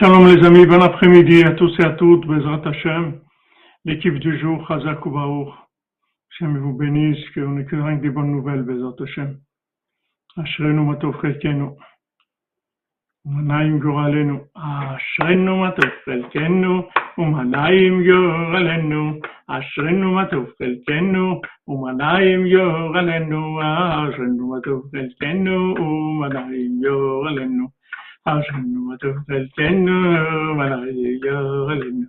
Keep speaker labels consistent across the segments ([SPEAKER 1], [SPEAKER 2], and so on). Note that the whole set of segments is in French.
[SPEAKER 1] Shalom les amis, bon après-midi à tous et à toutes, Bezrat Hashem, l'équipe du jour, Chazak Ubaour. Hashem vous bénisse, qu'on n'ait que rien que des bonnes nouvelles, Bezrat Hashem. Ashrenu matov chelkenu, umanaim goralenu, Ashrenu matov chelkenu, umanaim goralenu, Ashrenu matov chelkenu, umanaim goralenu, Ashrenu matov chelkenu, umanaim goralenu. عشان وتفضل كأنه مناعي جولنه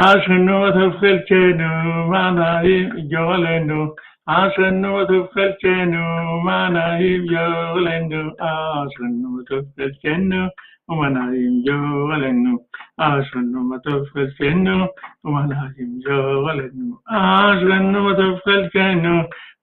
[SPEAKER 1] عشان وتفضل كأنه مناعي جولنه عشان وتفضل كأنه مناعي جولنه عشان وتفضل كأنه ومناعي جولنه عشان وتفضل كأنه ومناعي جولنه عشان وتفضل كأنه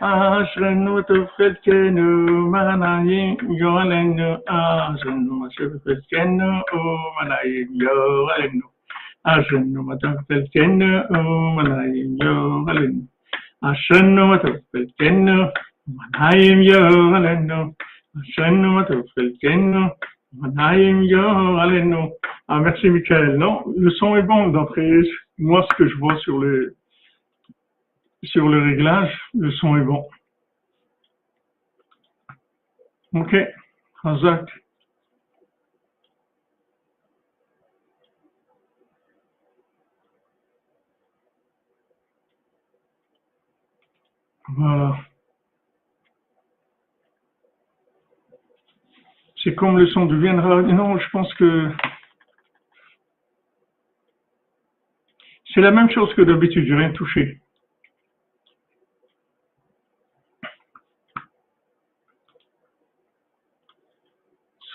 [SPEAKER 1] אשרנו וטוב חלקנו, מנעים גורלנו, אשרנו וטוב חלקנו, מנעים גורלנו. אשרנו וטוב חלקנו, מנעים גורלנו. אשרנו וטוב חלקנו, מנעים גורלנו. אשרנו וטוב חלקנו, מנעים גורלנו. Ah, merci Michael. Non, le son est bon d'après moi ce que je vois sur les sur le réglage, le son est bon. Ok, Razak. Voilà. C'est comme le son deviendra. Non, je pense que c'est la même chose que d'habitude, j'ai rien touché.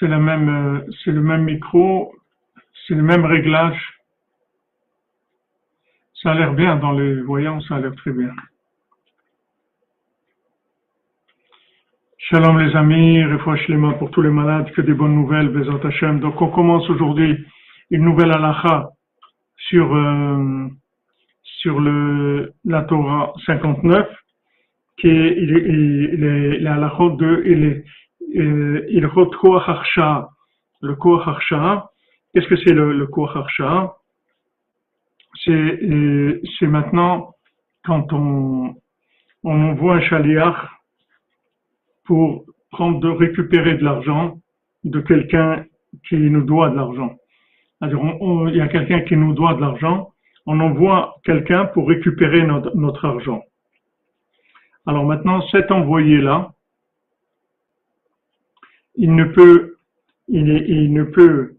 [SPEAKER 1] Euh, c'est le même micro, c'est le même réglage. Ça a l'air bien dans les voyants, ça a l'air très bien. Shalom les amis, les mains pour tous les malades, que des bonnes nouvelles, Bezat. Donc on commence aujourd'hui une nouvelle halakha sur, euh, sur le, la Torah 59, qui est, il il la de, il est, euh, il le Koach Qu'est-ce que c'est le, le C'est euh, c'est maintenant quand on, on envoie un chaliach pour prendre de récupérer de l'argent de quelqu'un qui nous doit de l'argent. il y a quelqu'un qui nous doit de l'argent, on envoie quelqu'un pour récupérer notre, notre argent. Alors maintenant, cet envoyé-là, il ne peut, il, ne peut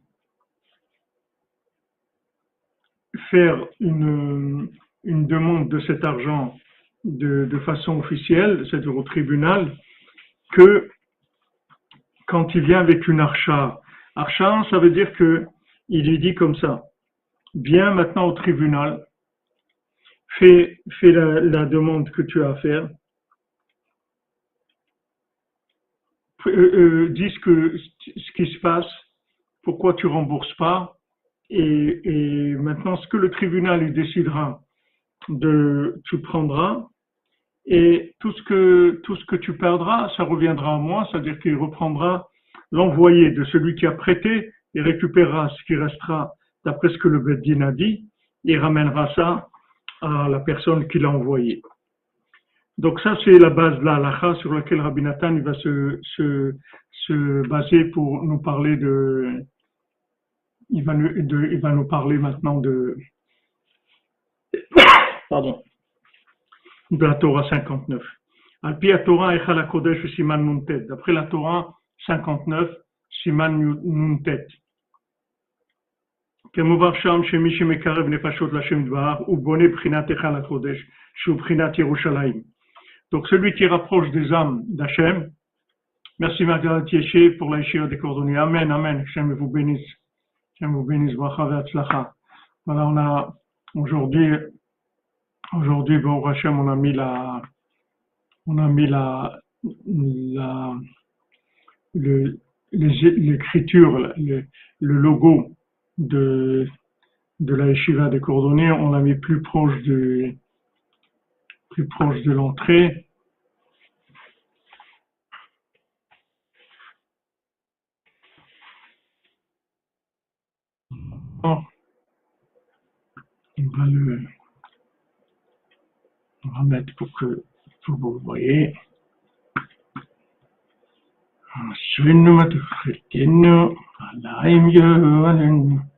[SPEAKER 1] faire une, demande de cet argent de, façon officielle, c'est-à-dire au tribunal, que quand il vient avec une archa. Archa, ça veut dire que il lui dit comme ça, viens maintenant au tribunal, fais, la demande que tu as à faire, Euh, euh, disent que ce qui se passe, pourquoi tu rembourses pas, et, et maintenant ce que le tribunal il décidera de, tu prendras, et tout ce que tout ce que tu perdras, ça reviendra à moi, c'est-à-dire qu'il reprendra l'envoyé de celui qui a prêté, et récupérera ce qui restera d'après ce que le Beddin a dit, et ramènera ça à la personne qui l'a envoyé. Donc ça, c'est la base de la sur laquelle Rabbi Nathan il va se, se, se, baser pour nous parler de... Il va, nous, de, il va nous parler maintenant de... Pardon. De la Torah 59. Alpi Torah Echala Kodesh Siman Nuntet. D'après la Torah 59, Siman Nuntet. כמובן שם שמי שמקרב נפשות לשם דבר, הוא בונה בחינת היכל הקודש, שהוא בחינת ירושלים. Donc celui qui rapproche des âmes d'Hachem. Merci Margaret Yeshe pour la des coordonnées. Amen, Amen. Hachem vous bénisse. Hachem vous bénisse. Voilà, on a aujourd'hui, aujourd'hui, bon, Hachem, on a mis la, on a mis la, la, le, l'écriture, le, logo de, de la yeshiva des coordonnées, on l'a mis plus proche de, plus proche de l'entrée. On va le, on va mettre pour que vous voyez. Schwinde mit Frittine, allein gönnen.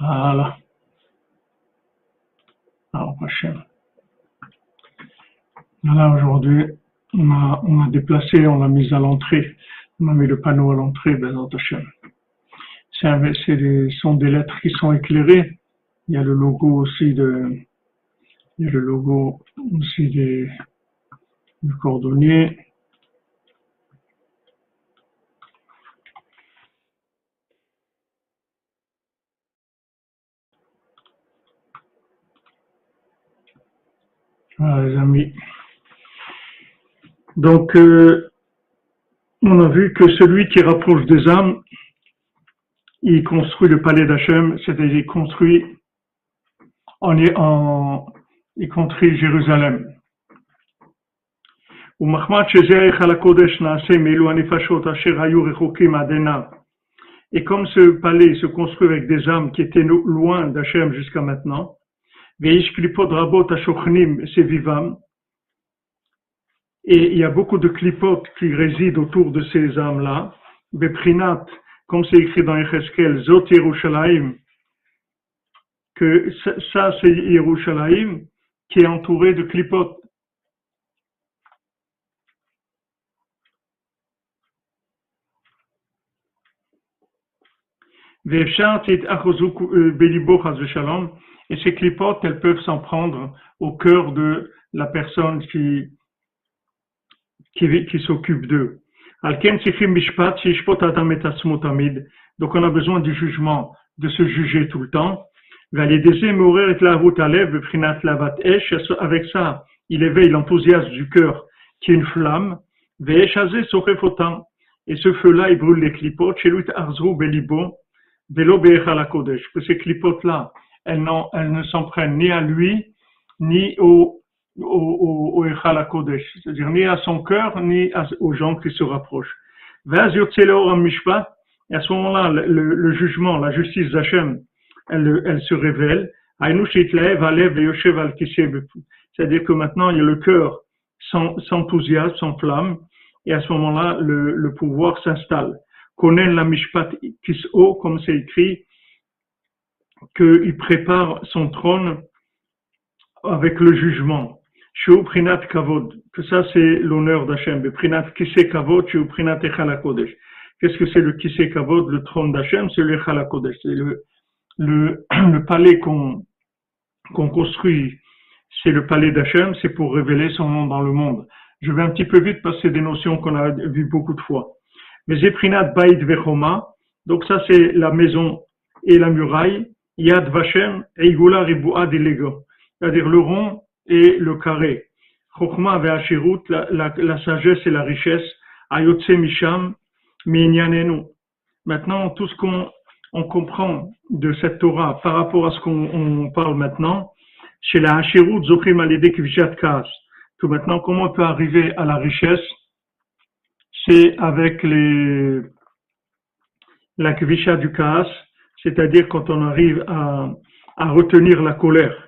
[SPEAKER 1] Voilà. Alors, prochaine. Voilà, aujourd'hui, on a, déplacé, on l'a mis à l'entrée. On a mis le panneau à l'entrée, ben, des, sont des lettres qui sont éclairées. Il y a le logo aussi de, il y a le logo aussi du cordonnier. Voilà, les amis. Donc, euh, on a vu que celui qui rapproche des âmes, il construit le palais d'Hachem, c'est-à-dire il construit, en, en, il construit Jérusalem. Et comme ce palais se construit avec des âmes qui étaient loin d'Hachem jusqu'à maintenant, et il y a beaucoup de clipotes qui résident autour de ces âmes-là. Beprinat, comme c'est écrit dans Echeskel, Zot Yerushalayim, que ça c'est Yerushalayim qui est entouré de clipotes. Euh, et ces clipotes, elles peuvent s'en prendre au cœur de la personne qui, qui, s'occupe d'eux. Donc on a besoin du jugement, de se juger tout le temps. Avec ça, il éveille l'enthousiasme du cœur qui est une flamme. Et ce feu-là, il brûle les clipotes. Que ces clipotes-là, elles, elles ne s'en prennent ni à lui, ni au au, au, au c'est-à-dire ni à son cœur, ni aux gens qui se rapprochent. Et à ce moment-là, le, le, jugement, la justice d'Hachem, elle, elle se révèle. C'est-à-dire que maintenant, il y a le cœur s'enthousiasme, s'enflamme, et à ce moment-là, le, le pouvoir s'installe. Connaît la mishpat kis'o, comme c'est écrit, qu'il prépare son trône avec le jugement. Prinat Kavod, que ça c'est l'honneur d'Hachem. Prinat Kise Kavod, Prinat Kodesh. Qu'est-ce que c'est le Kise Kavod, le trône d'Hachem C'est le Kodesh. C'est le, le, le palais qu'on qu'on construit c'est le palais d'Hachem, c'est pour révéler son nom dans le monde. Je vais un petit peu vite parce que c'est des notions qu'on a vues beaucoup de fois. Mais Zeprinat Baïd Vechoma, donc ça c'est la maison et la muraille. Yad Vashem, Eigula Ribuad Lego, c'est-à-dire le rond et le carré. Chokhma Ve'ashirut, la, sagesse et la richesse. Ayotse Misham, Minyanenu. Maintenant, tout ce qu'on on comprend de cette Torah par rapport à ce qu'on parle maintenant, chez la Hashirut Zochim Alede Kvishat Kas, que maintenant, comment on peut arriver à la richesse, c'est avec les, la Kvisha du Kas, c'est-à-dire quand on arrive à, à retenir la colère.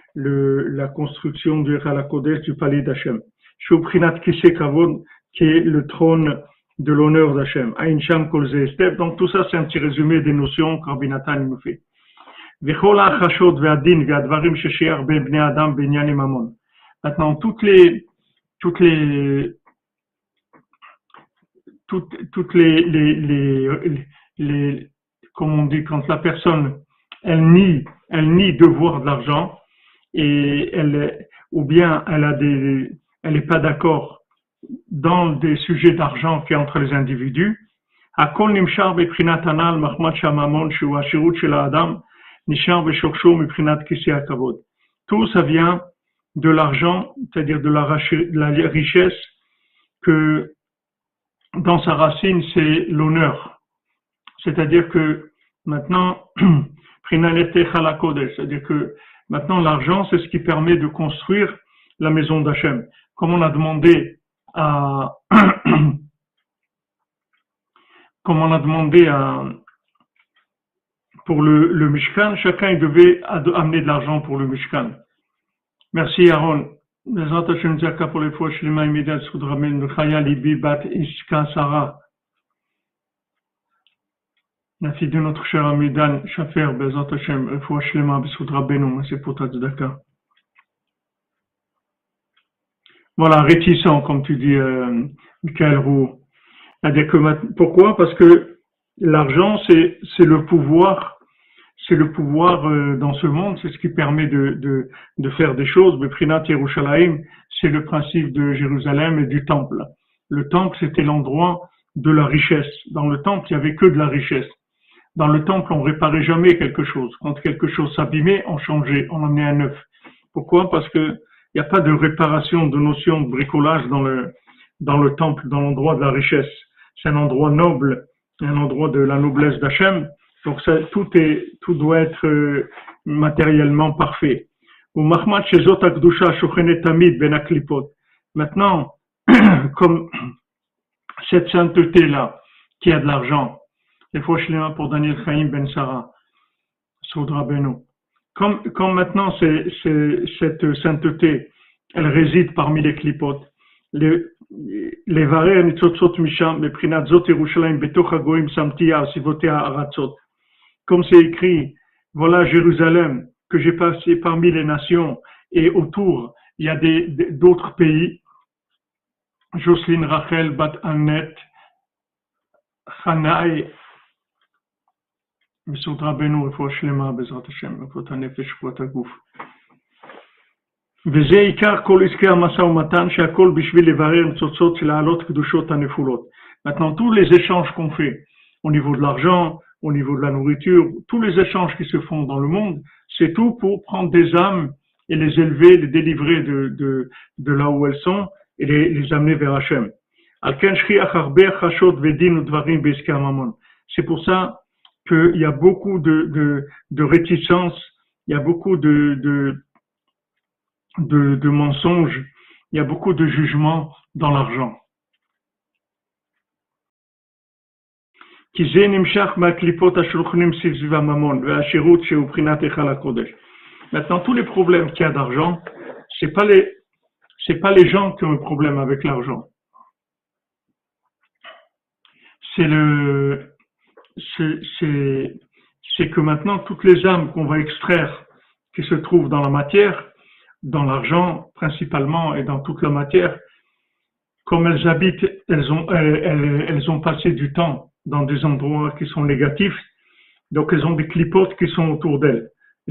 [SPEAKER 1] le, la construction du Kodesh du palais d'Hachem. Shubrinat Kishe Kavod, qui est le trône de l'honneur d'Hachem. Ain Sham Kolze Estep. Donc tout ça, c'est un petit résumé des notions Nathan nous fait. Maintenant, toutes les, toutes les, toutes, toutes les, les, les, les, comme on dit, quand la personne, elle nie, elle nie devoir de l'argent, et elle, ou bien elle a des, elle n'est pas d'accord dans des sujets d'argent qui entre les individus. Tout ça vient de l'argent, c'est-à-dire de la, de la richesse que dans sa racine c'est l'honneur. C'est-à-dire que maintenant, c'est-à-dire que Maintenant, l'argent, c'est ce qui permet de construire la maison d'Hachem. Comme on a demandé à, comme on a demandé à, pour le, le Mishkan, chacun devait amener de l'argent pour le Mishkan. Merci Aaron. pour les fois, Bat Sarah. De notre cher ami Dan Bezat Hashem, pour ta. Voilà, réticent, comme tu dis, euh, Michael Roux. Pourquoi? Parce que l'argent, c'est, le pouvoir, c'est le pouvoir euh, dans ce monde, c'est ce qui permet de, de, de faire des choses. Beprinat Yerushalayim, c'est le principe de Jérusalem et du temple. Le temple, c'était l'endroit de la richesse. Dans le temple, il n'y avait que de la richesse. Dans le temple, on réparait jamais quelque chose. Quand quelque chose s'abîmait, on changeait, on en met un neuf. Pourquoi? Parce que il n'y a pas de réparation, de notion de bricolage dans le, dans le temple, dans l'endroit de la richesse. C'est un endroit noble, un endroit de la noblesse d'Hachem. Donc ça, tout est, tout doit être euh, matériellement parfait. Ben Maintenant, comme cette sainteté-là, qui a de l'argent, les fois pour Daniel Chaim Ben Sarah, Soudra Beno. Comme, maintenant cette sainteté, elle réside parmi les clipotes. Les, les varères nitzotzot misham, beprinat zot Yerushalayim, betoch hagoim samtia, sivotea aratzot. Comme c'est écrit, voilà Jérusalem que j'ai passé parmi les nations et autour, il y a des, d'autres pays. Jocelyne Rachel Bat Annette, Hanaï donc tout Maintenant, tous les échanges qu'on fait au niveau de l'argent, au niveau de la nourriture, tous les échanges qui se font dans le monde, c'est tout pour prendre des âmes et les élever, les délivrer de, de, de là où elles sont et les, les amener vers Hachem. C'est pour ça qu'il y a beaucoup de, de, de réticence, il y a beaucoup de, mensonges, il y a beaucoup de jugements dans l'argent. Maintenant, tous les problèmes qu'il y a d'argent, c'est pas les, pas les gens qui ont un problème avec l'argent. C'est le, c'est, que maintenant toutes les âmes qu'on va extraire qui se trouvent dans la matière, dans l'argent principalement et dans toute la matière, comme elles habitent, elles ont, elles, elles, ont passé du temps dans des endroits qui sont négatifs, donc elles ont des clipotes qui sont autour d'elles.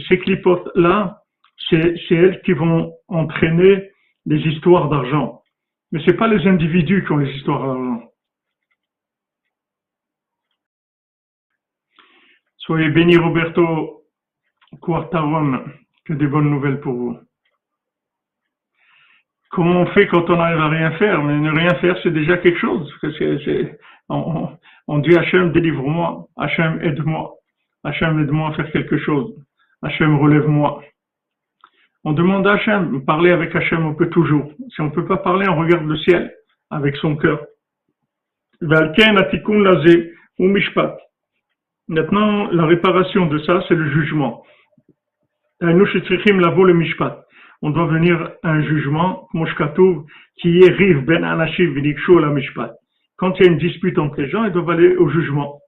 [SPEAKER 1] Ces clipotes-là, c'est elles qui vont entraîner des histoires d'argent. Mais c'est pas les individus qui ont les histoires d'argent. Soyez béni Roberto Quartaron, que des bonnes nouvelles pour vous. Comment on fait quand on n'arrive à rien faire? Mais ne rien faire, c'est déjà quelque chose. on, dit Hachem, délivre-moi. Hachem, aide-moi. Hachem, aide-moi à faire quelque chose. Hachem, relève-moi. On demande à Hachem, parler avec Hachem, on peut toujours. Si on ne peut pas parler, on regarde le ciel avec son cœur. Maintenant, la réparation de ça, c'est le jugement. On doit venir à un jugement, qui est rive ben. Quand il y a une dispute entre les gens, ils doivent aller au jugement.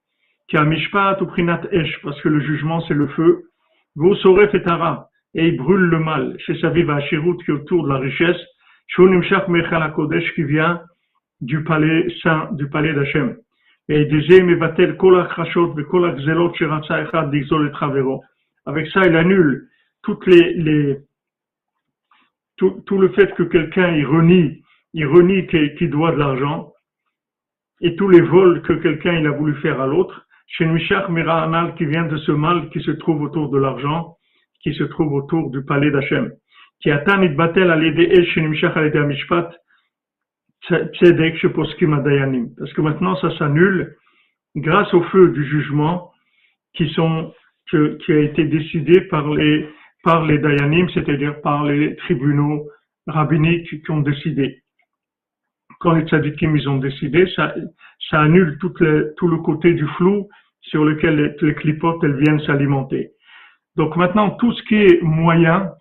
[SPEAKER 1] A mishpat ou prinat esh, parce que le jugement c'est le feu. Vous saurez fetara, et il brûle le mal. Chez sa vive Shirut qui est autour de la richesse. Shunimshach mechal kodesh qui vient du palais saint, du palais d'Hachem. Et disait, mevatel kol kol. Avec ça, il annule toutes les, les, tout, le fait que quelqu'un il renie, il renie qu'il doit de l'argent, et tous les vols que quelqu'un il a voulu faire à l'autre, chez Mishach Anal qui vient de ce mal qui se trouve autour de l'argent, qui se trouve autour du palais d'Hachem. Qui atteint batel à l'aider chez Mishach à Mishpat, parce que maintenant ça s'annule grâce au feu du jugement qui sont, qui a été décidé par les, par les Dayanim, c'est-à-dire par les tribunaux rabbiniques qui ont décidé. Quand les tzadikim ils ont décidé, ça, ça annule tout le, tout le côté du flou sur lequel les, les clipotes elles viennent s'alimenter. Donc maintenant, tout ce qui est moyen,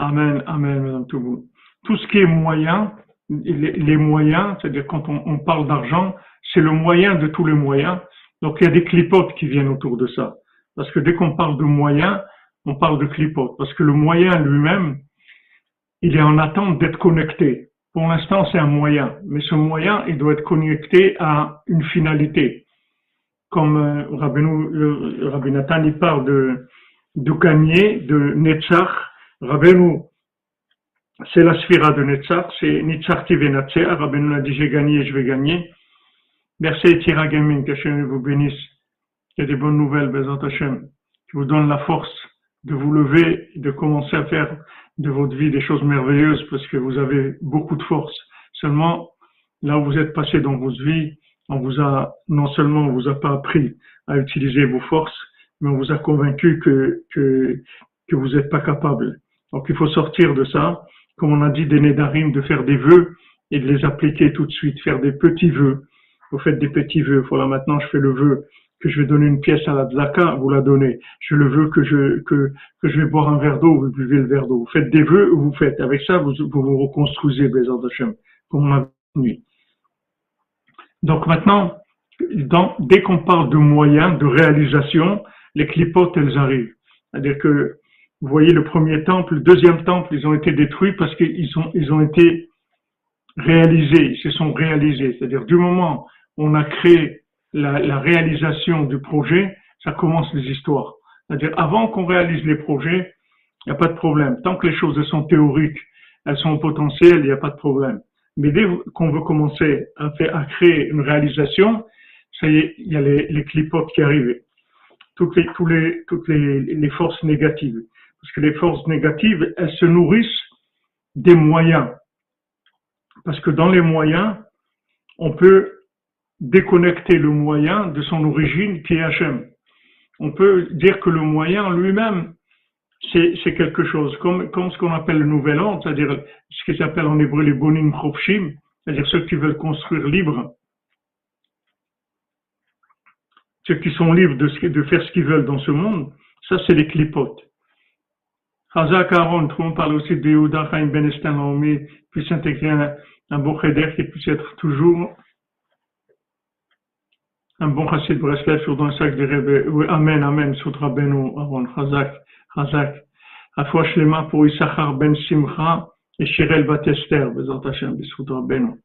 [SPEAKER 1] Amen, Amen, Madame Toubou. Tout ce qui est moyen, les, moyens, c'est-à-dire quand on, parle d'argent, c'est le moyen de tous les moyens. Donc il y a des clipotes qui viennent autour de ça. Parce que dès qu'on parle de moyen, on parle de clipotes. Parce que le moyen lui-même, il est en attente d'être connecté. Pour l'instant, c'est un moyen. Mais ce moyen, il doit être connecté à une finalité. Comme euh, Rabbi Nathan, il parle de, de gagner, de Netzach. Rabbeinu, c'est la sphira de Netzach, c'est qui vient Rabbeinu a dit j'ai gagné, je vais gagner. Merci Tira Gaming, que Hachem vous bénisse. Il y a des bonnes nouvelles, Bézant Hachem, qui vous donne la force de vous lever de commencer à faire de votre vie des choses merveilleuses parce que vous avez beaucoup de force. Seulement, là où vous êtes passé dans votre vie, on vous a, non seulement on vous a pas appris à utiliser vos forces, mais on vous a convaincu que, que vous n'êtes pas capable. Donc il faut sortir de ça, comme on a dit des Nédarim, de faire des vœux et de les appliquer tout de suite, faire des petits vœux vous faites des petits vœux. Voilà, maintenant je fais le vœu que je vais donner une pièce à la tzaka, vous la donnez. Je le veux que je, que, que je vais boire un verre d'eau, vous buvez le verre d'eau. Vous faites des vœux, vous faites. Avec ça, vous vous, vous reconstruisez, Bézard Hashem, comme on a nuit. Donc maintenant, dans, dès qu'on parle de moyens, de réalisation, les clipotes, elles arrivent. C'est-à-dire que, vous voyez, le premier temple, le deuxième temple, ils ont été détruits parce qu'ils ont, ils ont été réalisés, ils se sont réalisés. C'est-à-dire, du moment on a créé la, réalisation du projet, ça commence les histoires. C'est-à-dire, avant qu'on réalise les projets, il n'y a pas de problème. Tant que les choses sont théoriques, elles sont potentielles, il n'y a pas de problème. Mais dès qu'on veut commencer à, créer une réalisation, ça y est, il y a les, les qui arrivent. Toutes les, tous les, toutes les forces négatives. Parce que les forces négatives, elles se nourrissent des moyens. Parce que dans les moyens, on peut déconnecter le moyen de son origine qui est Hachem. On peut dire que le moyen lui-même, c'est quelque chose, comme, ce qu'on appelle le nouvel ordre, c'est-à-dire ce qui s'appelle en hébreu les bonim chofshim, c'est-à-dire ceux qui veulent construire libre, ceux qui sont libres de, de faire ce qu'ils veulent dans ce monde, ça c'est les clipotes. Chazak Aaron, monde parle aussi de Yehuda Chaim Ben Estin puisse intégrer un, un bon cheder qui puisse être toujours un bon chassid Breslev sur le sac de Rebbe. Amen, Amen, Soudra Benu, Aaron, Chazak, Chazak. Afwa Shlema pour Issachar Ben Simcha et Shirel Batester, Bezat Hashem, Soudra Benu.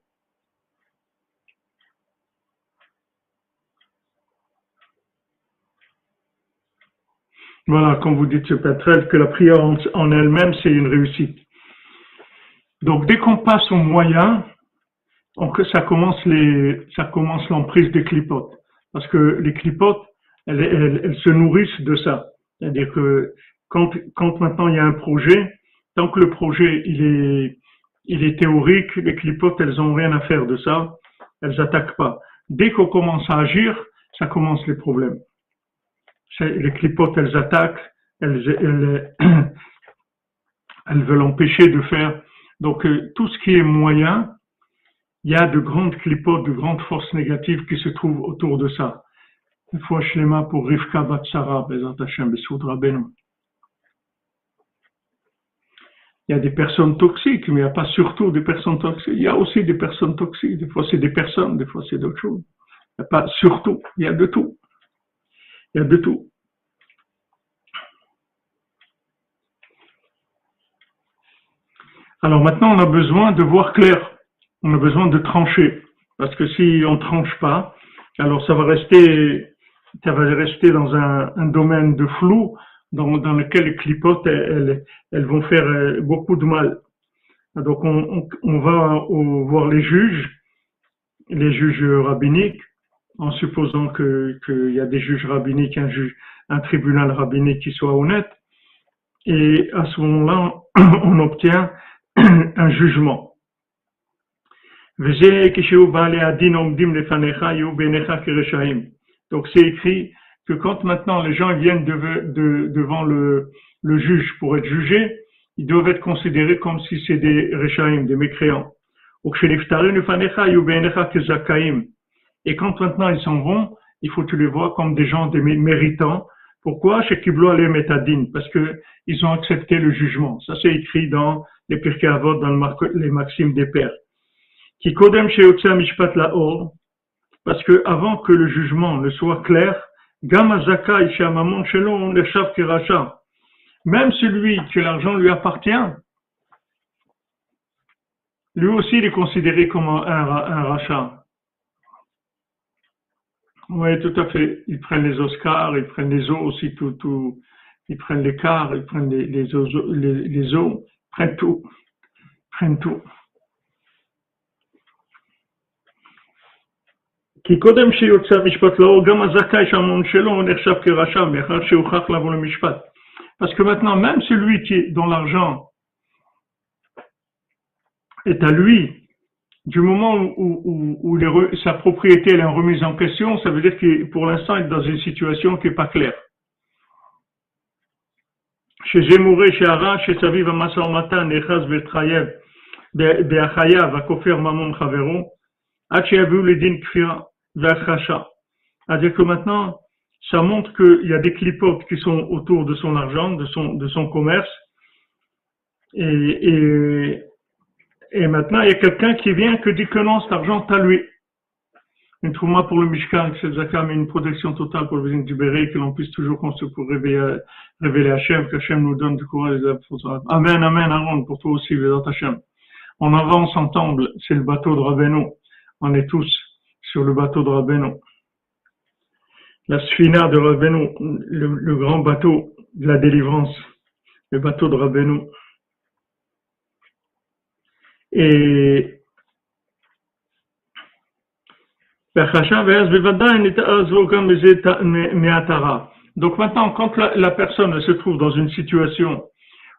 [SPEAKER 1] Voilà, comme vous dites, ce Petrel, que la prière en, elle-même, c'est une réussite. Donc, dès qu'on passe au moyen, ça commence les, ça commence l'emprise des clipotes. Parce que les clipotes, elles, elles, se nourrissent de ça. C'est-à-dire que quand, quand maintenant il y a un projet, tant que le projet, il est, il est théorique, les clipotes, elles ont rien à faire de ça. Elles attaquent pas. Dès qu'on commence à agir, ça commence les problèmes les clipotes, elles attaquent, elles, veulent empêcher de faire. Donc, euh, tout ce qui est moyen, il y a de grandes clipotes, de grandes forces négatives qui se trouvent autour de ça. Une fois Shlema pour Rivka Batsara, Il y a des personnes toxiques, mais il n'y a pas surtout des personnes toxiques. Il y a aussi des personnes toxiques. Des fois, c'est des personnes, des fois, c'est d'autres choses. Il n'y a pas surtout, il y a de tout. Il y a de tout. Alors maintenant, on a besoin de voir clair. On a besoin de trancher. Parce que si on tranche pas, alors ça va rester, ça va rester dans un, domaine de flou dans, lequel les clipotes, elles, vont faire euh, beaucoup de mal. Donc on, va voir les juges, les juges rabbiniques, en supposant qu'il y a des juges rabbiniques, un, juge, un tribunal rabbinique qui soit honnête, et à ce moment-là, on obtient un jugement. Donc c'est écrit que quand maintenant les gens viennent devant le, le, juge pour être jugés, ils doivent être considérés comme si c'est des Rechaim, des mécréants. Et quand maintenant ils s'en vont, il faut que tu les vois comme des gens méritants. Pourquoi? Chez Kiblo les métadines Parce que ils ont accepté le jugement. Ça c'est écrit dans les Pirkei Avot, dans les maximes des pères. Qui kodem chez Mishpat Laor, parce que avant que le jugement ne soit clair, Gamazaka Ishamamon Shelon Neshav Kiracha. Même celui que l'argent lui appartient, lui aussi il est considéré comme un rachat. Oui, tout à fait. Ils prennent les Oscars, ils prennent les os aussi, tout, tout. Ils prennent les cars, ils prennent les, les, os, les, les os, ils prennent tout. Ils prennent tout. כי קודם שיוצא המשפט לאור, גם הזכאי שהמון שלו נחשב כרשע, מאחר שהוכח לבוא למשפט. Parce que maintenant, même celui qui, dont l'argent est à lui, du moment où, où, où sa propriété est remise en question, ça veut dire que pour l'instant, il est dans une situation qui n'est pas claire. Chez Zemouré, chez Ara, chez Saviv, Matan, Echaz, Betrayev, Beachayav, Akofer, Mamon, Chaveron, Hachiavu, Ledin, Kfira, Veachacha. C'est-à-dire que maintenant, ça montre qu'il y a des clipotes qui sont autour de son argent, de son, de son commerce, et, et et maintenant, il y a quelqu'un qui vient qui dit que non, cet argent à lui. Une trauma pour le Mishkan, c'est mais une protection totale pour le voisin du Béré, que l'on puisse toujours construire pour révéler, révéler Hachem, que Hachem nous donne du courage. Amen, Amen, Aaron, pour toi aussi, Védat Hachem. On avance ensemble, c'est le bateau de Rabbeinu. On est tous sur le bateau de Rabbeinu. La Sfina de Rabbeinu, le, le grand bateau de la délivrance, le bateau de Rabbeinu. Et donc maintenant, quand la, personne se trouve dans une situation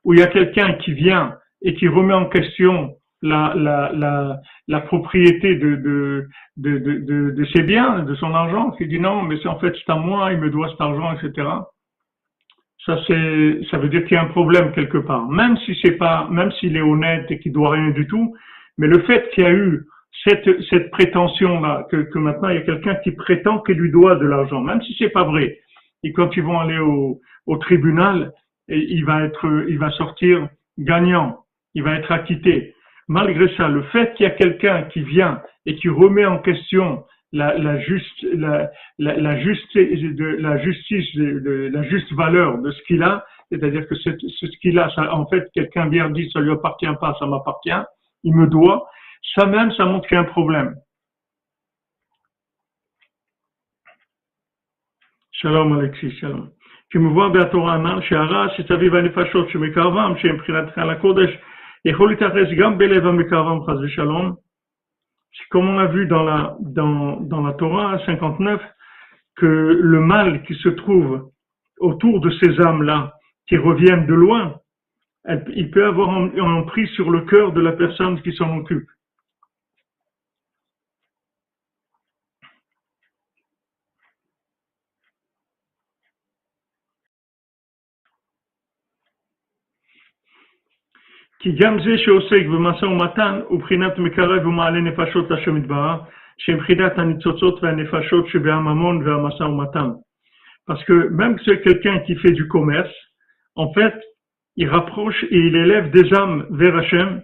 [SPEAKER 1] où il y a quelqu'un qui vient et qui remet en question la, la, la, la propriété de, de, de, de, de ses biens, de son argent, qui dit non, mais c'est en fait c'est à moi, il me doit cet argent, etc ça c'est, ça veut dire qu'il y a un problème quelque part. Même si c'est pas, même s'il est honnête et qu'il doit rien du tout, mais le fait qu'il y a eu cette, cette prétention-là, que, que maintenant il y a quelqu'un qui prétend qu'il lui doit de l'argent, même si c'est pas vrai. Et quand ils vont aller au, au tribunal, il va être, il va sortir gagnant, il va être acquitté. Malgré ça, le fait qu'il y a quelqu'un qui vient et qui remet en question la, la juste, la, la, la, juste, de, la justice, de, la juste valeur de ce qu'il a, c'est-à-dire que ce, ce qu'il a, ça, en fait, quelqu'un vient dire ça lui appartient pas, ça m'appartient, il me doit, ça même, ça montre qu'il y a un problème. Shalom Alexis, shalom. כמובן בתורה הנ"ל שהרע שסביב הנפשות שמקרבם, שהם מבחינתך לקודש, יכול להתייחס גם בלב המקרבם חס ושלום. comme on a vu dans la, dans, dans la Torah 59, que le mal qui se trouve autour de ces âmes-là, qui reviennent de loin, il peut avoir un emprise sur le cœur de la personne qui s'en occupe. כי גם זה שעוסק במשא ומתן הוא בחינת מקרב ומעלה נפשות להשם יתברך, שהם בחינת הניצוצות והנפשות שבהממון והמשא ומתן. Parce que même que c'est quelqu'un qui fait du commerce, en fait, il rapproche et il élève des âmes vers Hachem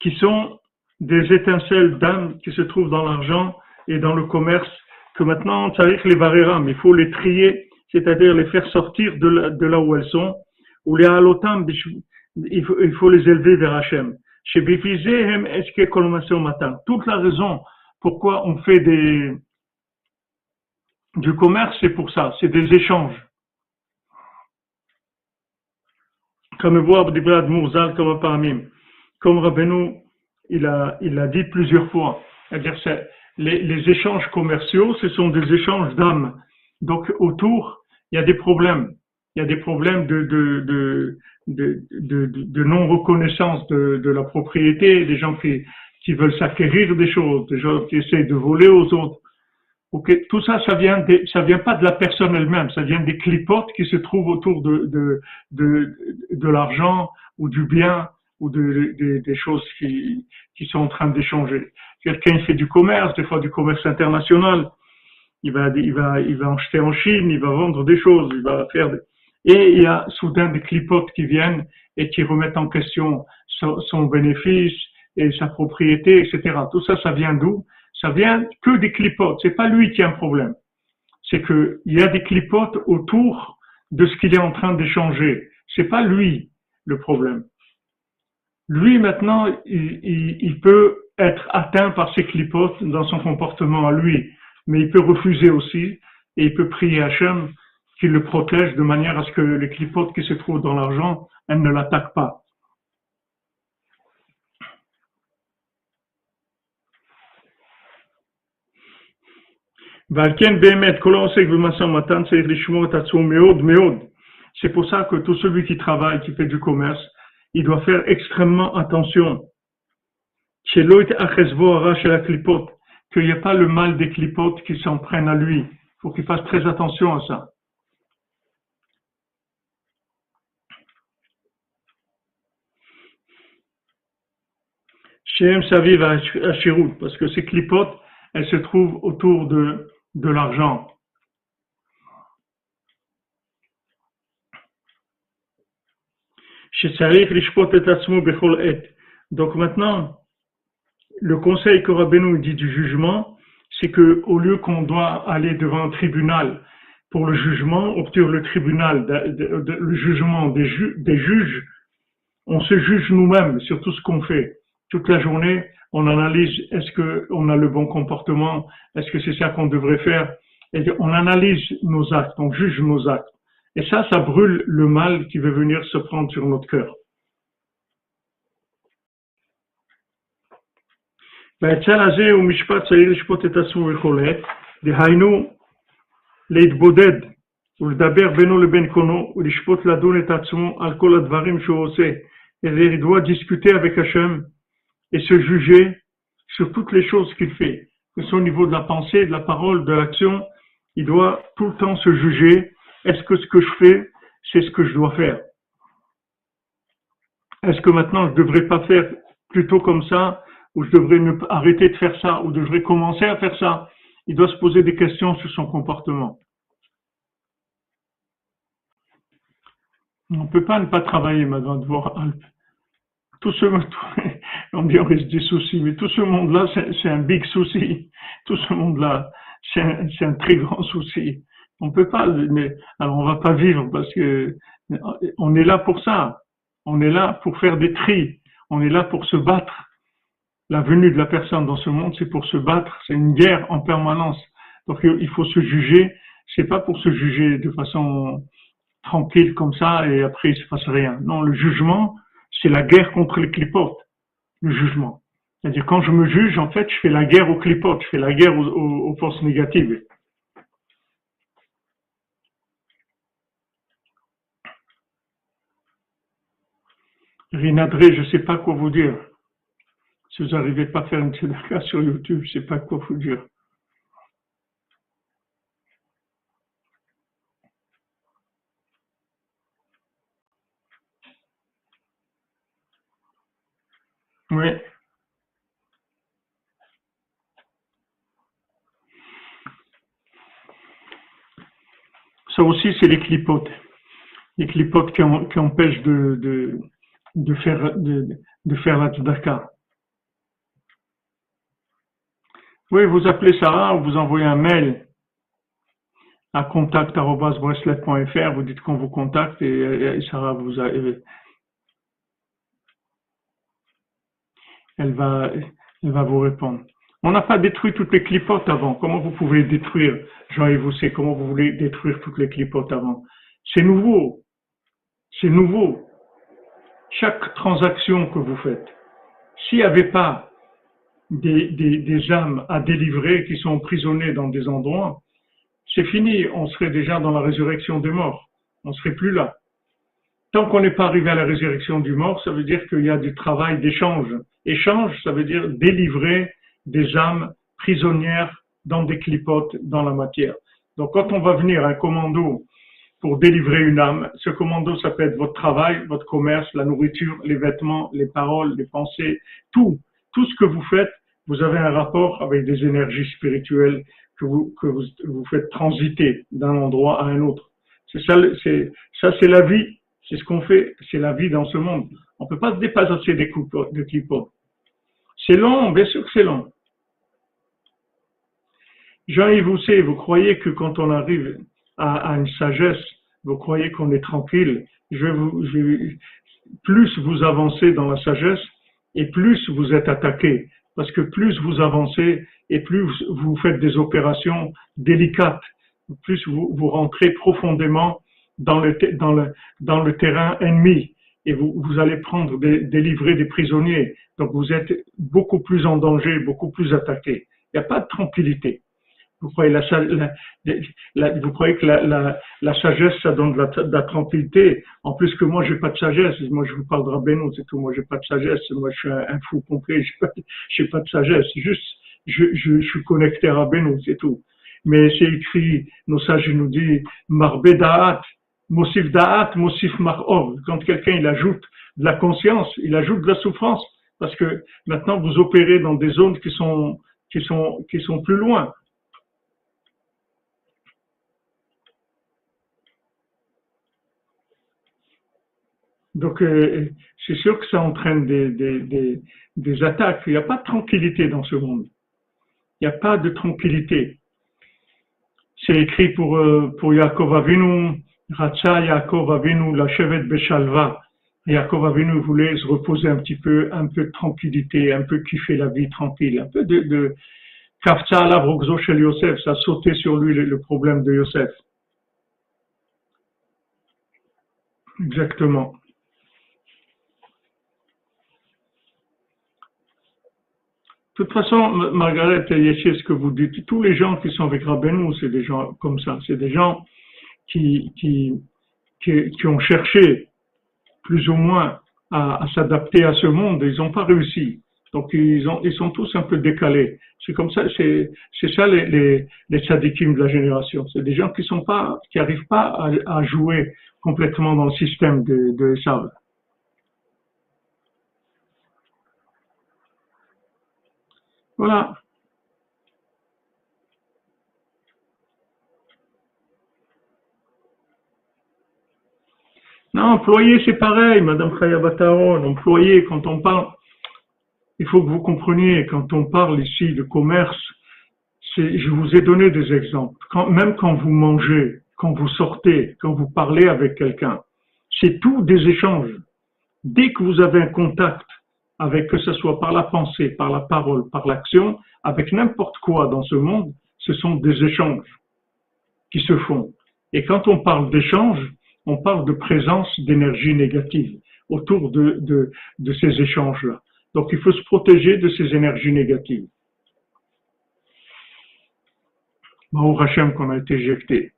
[SPEAKER 1] qui sont des étincelles d'âmes qui se trouvent dans l'argent et dans le commerce, que maintenant, on savait que les varera, mais il faut les trier, c'est-à-dire les faire sortir de, là, de là où elles sont, ou les halotam, il faut, il faut les élever vers Hachem. Toute la raison pourquoi on fait des, du commerce, c'est pour ça, c'est des échanges. Comme voir Brad Mourzal comme Paramim. Comme Rabbeinu, il a, il a dit plusieurs fois. C'est-à-dire, les, les échanges commerciaux, ce sont des échanges d'âmes. Donc, autour, il y a des problèmes. Il y a des problèmes de, de, de, de, de, de non-reconnaissance de, de la propriété, des gens qui, qui veulent s'acquérir des choses, des gens qui essayent de voler aux autres. Okay. Tout ça, ça vient, de, ça vient pas de la personne elle-même, ça vient des clipotes qui se trouvent autour de, de, de, de l'argent ou du bien ou de, de, des choses qui, qui sont en train d'échanger. Quelqu'un fait du commerce, des fois du commerce international, il va, il va, il va acheter en Chine, il va vendre des choses, il va faire des, et il y a soudain des clipotes qui viennent et qui remettent en question son, bénéfice et sa propriété, etc. Tout ça, ça vient d'où? Ça vient que des clipotes. C'est pas lui qui a un problème. C'est que il y a des clipotes autour de ce qu'il est en train d'échanger. C'est pas lui le problème. Lui maintenant, il, peut être atteint par ces clipotes dans son comportement à lui, mais il peut refuser aussi et il peut prier Hachem qui le protège de manière à ce que les clipotes qui se trouvent dans l'argent, elles ne l'attaquent pas. C'est pour ça que tout celui qui travaille, qui fait du commerce, il doit faire extrêmement attention. Qu'il n'y ait pas le mal des clipotes qui s'en prennent à lui. Il faut qu'il fasse très attention à ça. Shem Saviv Ashirut, parce que ces clipotes, elles se trouvent autour de, de l'argent. Donc maintenant, le conseil que Rabbeinu dit du jugement, c'est que au lieu qu'on doit aller devant un tribunal pour le jugement, obtenir le tribunal, le jugement des, des juges, on se juge nous-mêmes sur tout ce qu'on fait toute la journée, on analyse est-ce qu'on a le bon comportement, est-ce que c'est ça qu'on devrait faire, et on analyse nos actes, on juge nos actes. Et ça, ça brûle le mal qui veut venir se prendre sur notre cœur. להתבודד ולדבר בינו לבין קונו ולשפוט לדון את עצמו על כל הדברים שהוא עושה. Il doit discuter avec Hachem et se juger sur toutes les choses qu'il fait, que ce soit au niveau de la pensée, de la parole, de l'action, il doit tout le temps se juger, est-ce que ce que je fais, c'est ce que je dois faire? Est-ce que maintenant je ne devrais pas faire plutôt comme ça ou je devrais arrêter de faire ça, ou je devrais commencer à faire ça? Il doit se poser des questions sur son comportement. On ne peut pas ne pas travailler, madame, de voir Tout ce, on dit on risque des soucis, mais tout ce monde-là, c'est un big souci. Tout ce monde-là, c'est un, un, très grand souci. On peut pas, mais, alors on va pas vivre parce que on est là pour ça. On est là pour faire des tris. On est là pour se battre. La venue de la personne dans ce monde, c'est pour se battre. C'est une guerre en permanence. Donc il faut se juger. C'est pas pour se juger de façon tranquille comme ça et après il se passe rien. Non, le jugement, c'est la guerre contre les clipotes. Le jugement. C'est-à-dire quand je me juge, en fait, je fais la guerre aux clipotes, je fais la guerre aux forces négatives. Rinadré, je ne sais pas quoi vous dire. Si vous n'arrivez pas à faire une tzedaka sur YouTube, je ne sais pas quoi vous dire. Ça aussi, c'est les clipotes. Les clipotes qui, empêchent de faire, la tzedaka. Oui, vous appelez Sarah ou vous envoyez un mail à contact.breslet.fr, vous dites qu'on vous contacte et, Sarah vous a, elle va, elle va vous répondre. On n'a pas détruit toutes les clipotes avant. Comment vous pouvez détruire, Jean-Yves vous savez comment vous voulez détruire toutes les clipotes avant? C'est nouveau. C'est nouveau chaque transaction que vous faites, s'il n'y avait pas des, des, âmes à délivrer qui sont emprisonnées dans des endroits, c'est fini, on serait déjà dans la résurrection des morts, on ne serait plus là. Tant qu'on n'est pas arrivé à la résurrection du mort, ça veut dire qu'il y a du travail d'échange. Échange, ça veut dire délivrer des âmes prisonnières dans des clipotes dans la matière. Donc quand on va venir un commando pour délivrer une âme. Ce commando, ça peut être votre travail, votre commerce, la nourriture, les vêtements, les paroles, les pensées, tout. Tout ce que vous faites, vous avez un rapport avec des énergies spirituelles que vous, que vous, vous faites transiter d'un endroit à un autre. C'est ça, c'est, ça, c'est la vie. C'est ce qu'on fait. C'est la vie dans ce monde. On peut pas se dépasser des de clipots. C'est long, bien sûr que c'est long. Jean-Yves vous savez, vous croyez que quand on arrive à, une sagesse, vous croyez qu'on est tranquille, je vous, plus vous avancez dans la sagesse et plus vous êtes attaqué. Parce que plus vous avancez et plus vous faites des opérations délicates, plus vous, rentrez profondément dans le terrain ennemi et vous, vous allez prendre des, délivrer des prisonniers. Donc vous êtes beaucoup plus en danger, beaucoup plus attaqué. Il n'y a pas de tranquillité. Vous croyez, la, vous croyez que la, sagesse, ça donne de la, tranquillité. En plus que moi, j'ai pas de sagesse. Moi, je vous parle de Rabbeinu, c'est tout. Moi, j'ai pas de sagesse. Moi, je suis un, fou complet. J'ai pas, pas de sagesse. Juste, je, je, suis connecté à Rabbeinu, c'est tout. Mais c'est écrit, nos sages nous disent, marbe da'at, mosif da'at, mosif mar'ov. Quand quelqu'un, il ajoute de la conscience, il ajoute de la souffrance. Parce que maintenant, vous opérez dans des zones qui sont, plus loin. Donc, euh, c'est sûr que ça entraîne des, attaques. Il n'y a pas de tranquillité dans ce monde. Il n'y a pas de tranquillité. C'est écrit pour, euh, pour Yaakov Avinu, Ratsa Yaakov Avinu, la chevette Beshalva. Yaakov Avinu voulait se reposer un petit peu, un peu de tranquillité, un peu kiffer la vie tranquille, un peu de, de Kafza la chez Yosef, ça sautait sur lui le, problème de Yosef. Exactement. De toute façon, Margaret Yeshier, ce que vous dites, tous les gens qui sont avec Rabbeinu, c'est des gens comme ça. C'est des gens qui, qui, qui, ont cherché plus ou moins à, s'adapter à ce monde. Ils n'ont pas réussi. Donc ils, ont, ils sont tous un peu décalés. C'est comme ça, c'est, ça les, les, les de la génération. C'est des gens qui sont pas, qui arrivent pas à, jouer complètement dans le système de, de Voilà. Non, employé, c'est pareil, Madame Khayabataron. Employé, quand on parle, il faut que vous compreniez, quand on parle ici de commerce, je vous ai donné des exemples. même quand vous mangez, quand vous sortez, quand vous parlez avec quelqu'un, c'est tout des échanges. Dès que vous avez un contact avec, que ce soit par la pensée, par la parole, par l'action, avec n'importe quoi dans ce monde, ce sont des échanges qui se font. Et quand on parle d'échanges, on parle de présence d'énergie négative autour de, ces échanges-là. Donc il faut se protéger de ces énergies négatives. Au Hachem qu'on a été éjecté.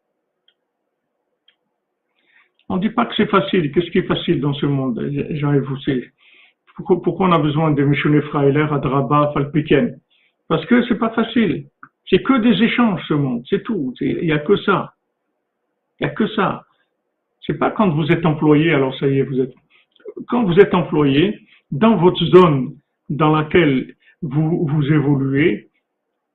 [SPEAKER 1] On ne dit pas que c'est facile. Qu'est-ce qui est facile dans ce monde Jean vous, pourquoi, pourquoi, on a besoin de Michonne Freiler, Adraba, Falpiken? Parce que c'est pas facile. C'est que des échanges, ce monde. C'est tout. Il n'y a que ça. Il n'y a que ça. C'est pas quand vous êtes employé, alors ça y est, vous êtes. Quand vous êtes employé, dans votre zone dans laquelle vous, vous évoluez,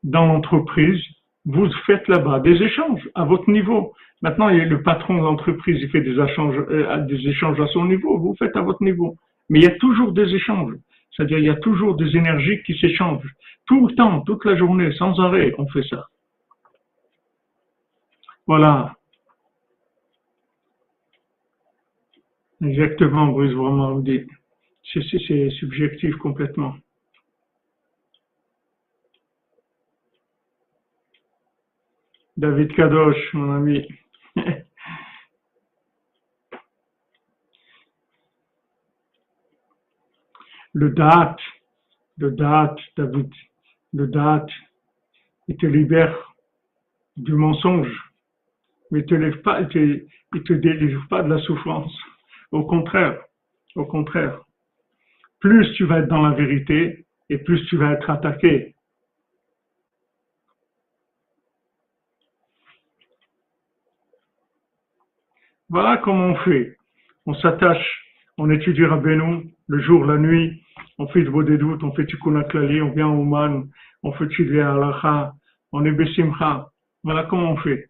[SPEAKER 1] dans l'entreprise, vous faites là-bas des échanges à votre niveau. Maintenant, le patron de l'entreprise, il fait des échanges, euh, des échanges à son niveau, vous faites à votre niveau. Mais il y a toujours des échanges. C'est-à-dire, il y a toujours des énergies qui s'échangent. Tout le temps, toute la journée, sans arrêt, on fait ça. Voilà. Exactement, Bruce, vraiment, c'est subjectif complètement. David Kadosh, mon ami. le date, le date, David, le date, il te libère du mensonge, mais il te, te délivre pas de la souffrance. Au contraire, au contraire, plus tu vas être dans la vérité et plus tu vas être attaqué. Voilà comment on fait. On s'attache, on étudie Rabbeinu le jour, la nuit, on fait de des doutes, on fait Tikkun on vient au Man, on fait Tidvé Alacha, on est Bessimcha. Voilà comment on fait.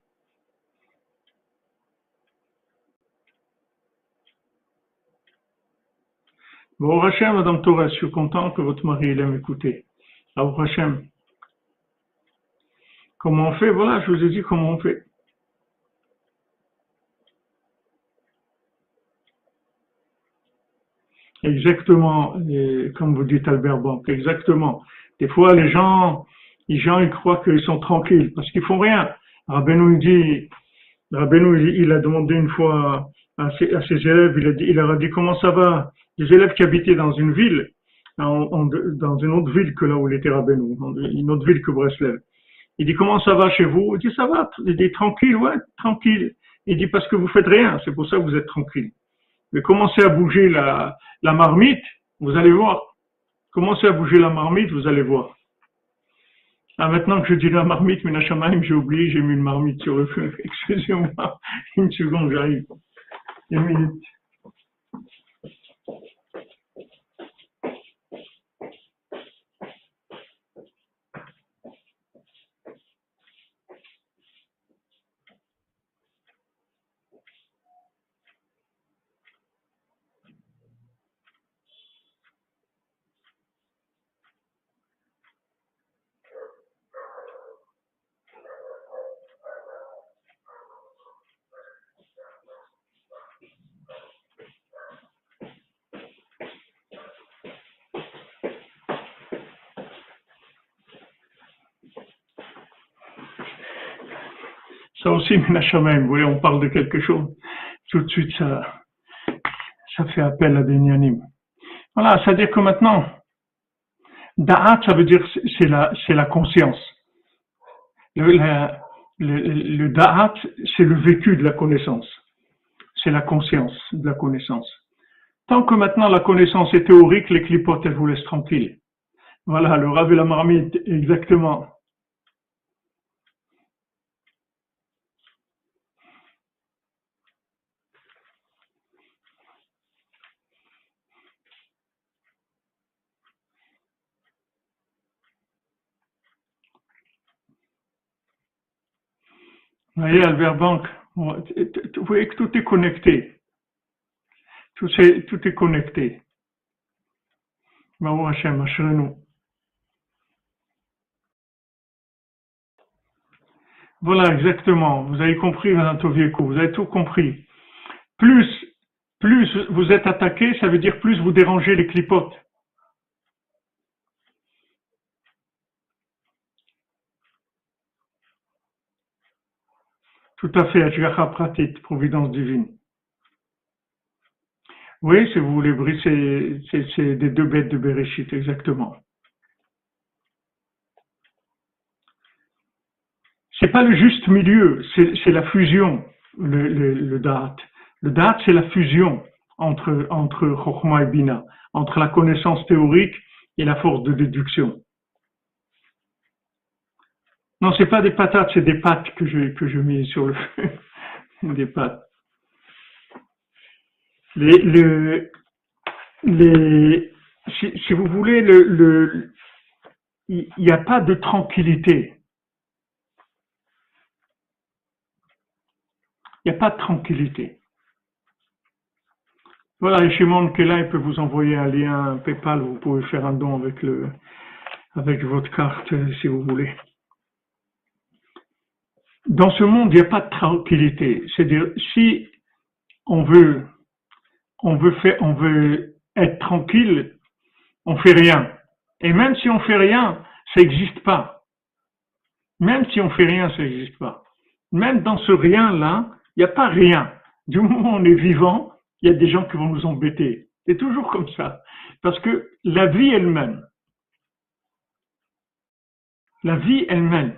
[SPEAKER 1] Bon, Hachem, Madame Torres, je suis content que votre mari l'aime écouter. Alors, Hachem. Comment on fait? Voilà, je vous ai dit comment on fait. Exactement, comme vous dites Albert Banque, exactement. Des fois, les gens, les gens, ils croient qu'ils sont tranquilles parce qu'ils font rien. Rabbeinu dit, il, a demandé une fois à ses, élèves, il, leur a dit comment ça va? Les élèves qui habitaient dans une ville, dans une autre ville que là où il était Rabbeinu, une autre ville que Breslev. Il dit comment ça va chez vous? Il dit ça va. Il dit tranquille, ouais, tranquille. Il dit parce que vous faites rien, c'est pour ça que vous êtes tranquille. Mais commencez à bouger la, la marmite, vous allez voir. Commencez à bouger la marmite, vous allez voir. Ah, maintenant que je dis la marmite, mais j'ai oublié, j'ai mis une marmite sur le feu. Excusez-moi. Une seconde, j'arrive. Une aussi, vous voyez, on parle de quelque chose, tout de suite, ça, ça fait appel à des nianimes. Voilà, c'est-à-dire que maintenant, Da'at, ça veut dire c'est la, c'est la conscience. Le, le, Da'at, c'est le vécu de la connaissance. C'est la conscience de la connaissance. Tant que maintenant la connaissance est théorique, les clipotes, elles vous laissent tranquille. Voilà, le Rav et la marmite, exactement. Vous voyez, Albert Bank, vous voyez que tout est connecté. Tout est, tout est connecté. Voilà, exactement. Vous avez compris, Madame Tovieco, vous avez tout compris. Plus, plus vous êtes attaqué, ça veut dire plus vous dérangez les clipotes. Tout à fait, Ashgacha Pratit, providence divine. Oui, si vous voulez briser, c'est des deux bêtes de Bereshit, exactement. C'est pas le juste milieu, c'est la fusion, le, le, le date. Le c'est la fusion entre, entre et Bina, entre la connaissance théorique et la force de déduction. Non, c'est pas des patates, c'est des pâtes que je, que je mets sur le feu. des pâtes. Les, les, si, vous voulez, le, le, il n'y a pas de tranquillité. Il n'y a pas de tranquillité. Voilà, et Shimon qui est là, il peut vous envoyer un lien PayPal, vous pouvez faire un don avec le, avec votre carte si vous voulez. Dans ce monde, il n'y a pas de tranquillité. C'est-à-dire, si on veut, on veut faire, on veut être tranquille, on fait rien. Et même si on fait rien, ça n'existe pas. Même si on fait rien, ça n'existe pas. Même dans ce rien-là, il n'y a pas rien. Du moment où on est vivant, il y a des gens qui vont nous embêter. C'est toujours comme ça. Parce que la vie elle-même, la vie elle-même,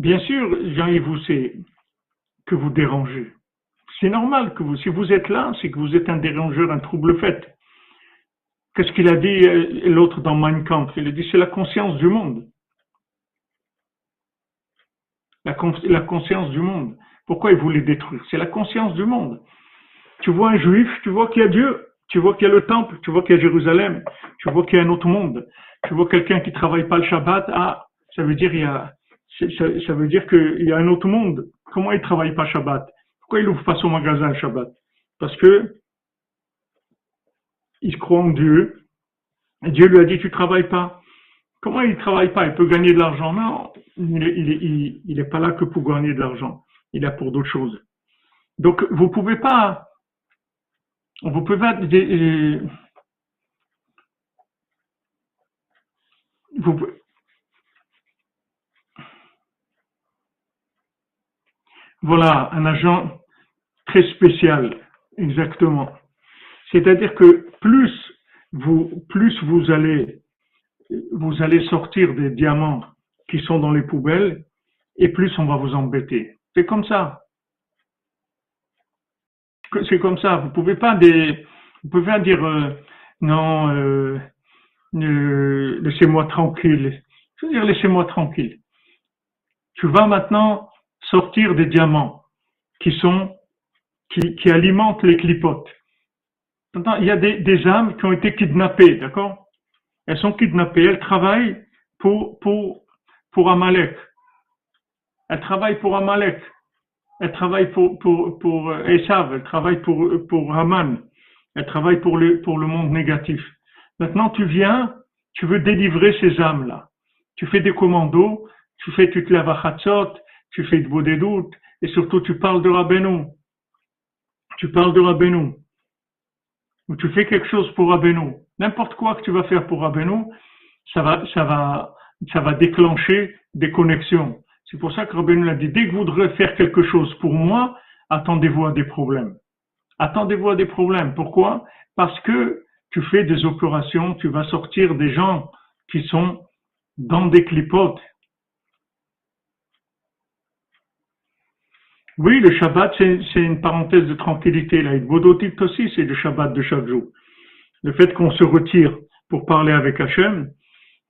[SPEAKER 1] Bien sûr, Jean-Yves, vous, c'est que vous dérangez. C'est normal que vous, si vous êtes là, c'est que vous êtes un dérangeur, un trouble fait. Qu'est-ce qu'il a dit euh, l'autre dans Mein Kampf? Il a dit c'est la conscience du monde. La, la conscience du monde. Pourquoi il voulait détruire? C'est la conscience du monde. Tu vois un juif, tu vois qu'il y a Dieu, tu vois qu'il y a le temple, tu vois qu'il y a Jérusalem, tu vois qu'il y a un autre monde. Tu vois quelqu'un qui travaille pas le Shabbat, ah, ça veut dire il y a, ça, veut dire qu'il y a un autre monde. Comment il travaille pas Shabbat? Pourquoi il ouvre pas son magasin Shabbat? Parce que il croit en Dieu. Dieu lui a dit tu travailles pas. Comment il travaille pas? Il peut gagner de l'argent Non, il n'est pas là que pour gagner de l'argent. Il est là pour d'autres choses. Donc vous pouvez pas, vous pouvez pas, vous, Voilà, un agent très spécial, exactement. C'est-à-dire que plus vous, plus vous allez, vous allez sortir des diamants qui sont dans les poubelles, et plus on va vous embêter. C'est comme ça. C'est comme ça. Vous pouvez pas des, vous pouvez pas dire euh, non, euh, euh, laissez-moi tranquille. Je veux dire laissez-moi tranquille. Tu vas maintenant sortir des diamants qui sont qui, qui alimentent les clipotes. Il y a des, des âmes qui ont été kidnappées, d'accord? Elles sont kidnappées, elles travaillent pour pour pour Amalek. Elles travaillent pour Amalek. Elles travaillent pour pour pour Esav. Elles travaillent pour pour Haman. Elles travaillent pour le pour le monde négatif. Maintenant, tu viens, tu veux délivrer ces âmes-là. Tu fais des commandos, tu fais tu te lèves à tu fais de des doutes, et surtout tu parles de Rabbeinu. Tu parles de Rabbeinu. Ou tu fais quelque chose pour Rabbeinu. N'importe quoi que tu vas faire pour Rabbeinu, ça va, ça va, ça va déclencher des connexions. C'est pour ça que Rabbeinu a dit, dès que vous voudrez faire quelque chose pour moi, attendez-vous à des problèmes. Attendez-vous à des problèmes. Pourquoi? Parce que tu fais des opérations, tu vas sortir des gens qui sont dans des clipotes, Oui, le Shabbat, c'est une parenthèse de tranquillité. Là. Et aussi, c'est le Shabbat de chaque jour. Le fait qu'on se retire pour parler avec Hachem,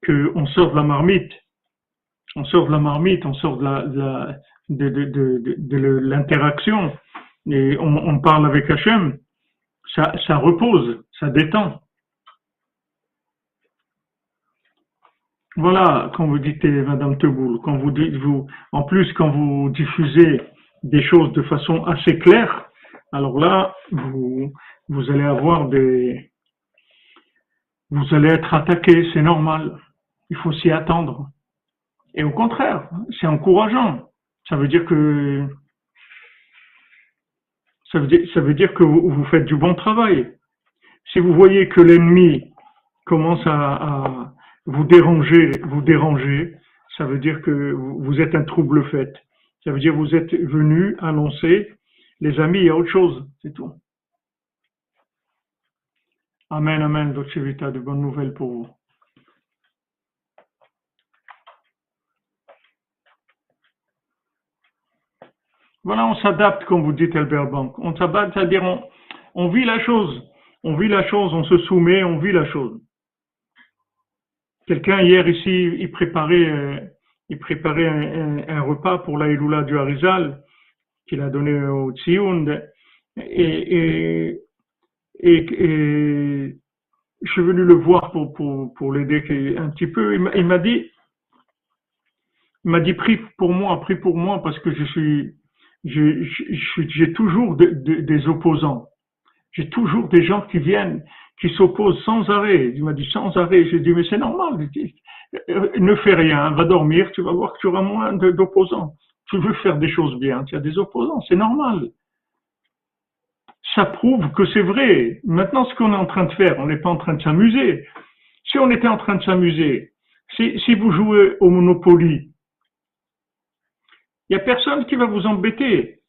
[SPEAKER 1] qu'on sort la marmite, on sort de la marmite, on sort de l'interaction, et on, parle avec Hachem, ça, ça repose, ça détend. Voilà, quand vous dites eh, Madame Teboul, quand vous dites vous, en plus quand vous diffusez des choses de façon assez claire, alors là, vous, allez avoir des, vous allez être attaqué, c'est normal. Il faut s'y attendre. Et au contraire, c'est encourageant. Ça veut dire que ça veut dire, que vous, vous, faites du bon travail. Si vous voyez que l'ennemi commence à, à, vous déranger, vous déranger, ça veut dire que vous êtes un trouble fait. Ça veut dire vous êtes venu annoncer, les amis, il y a autre chose, c'est tout. Amen, amen, Dolce Vita, de bonnes nouvelles pour vous. Voilà, on s'adapte, comme vous dites, Albert Bank. On s'adapte, c'est-à-dire on, on vit la chose. On vit la chose, on se soumet, on vit la chose. Quelqu'un hier ici, il préparait, euh, il préparait un, repas pour la Iloula du Harizal qu'il a donné au Tsioun. Et, je suis venu le voir pour, pour, pour l'aider un petit peu. Il m'a dit, il m'a dit, prie pour moi, prie pour moi parce que je suis, j'ai toujours de, de, des opposants. J'ai toujours des gens qui viennent, qui s'opposent sans arrêt. Il m'a dit sans arrêt. J'ai dit, mais c'est normal. Euh, ne fais rien, va dormir, tu vas voir que tu auras moins d'opposants. Tu veux faire des choses bien, tu as des opposants, c'est normal. Ça prouve que c'est vrai. Maintenant, ce qu'on est en train de faire, on n'est pas en train de s'amuser. Si on était en train de s'amuser, si, si vous jouez au Monopoly, il n'y a personne qui va vous embêter.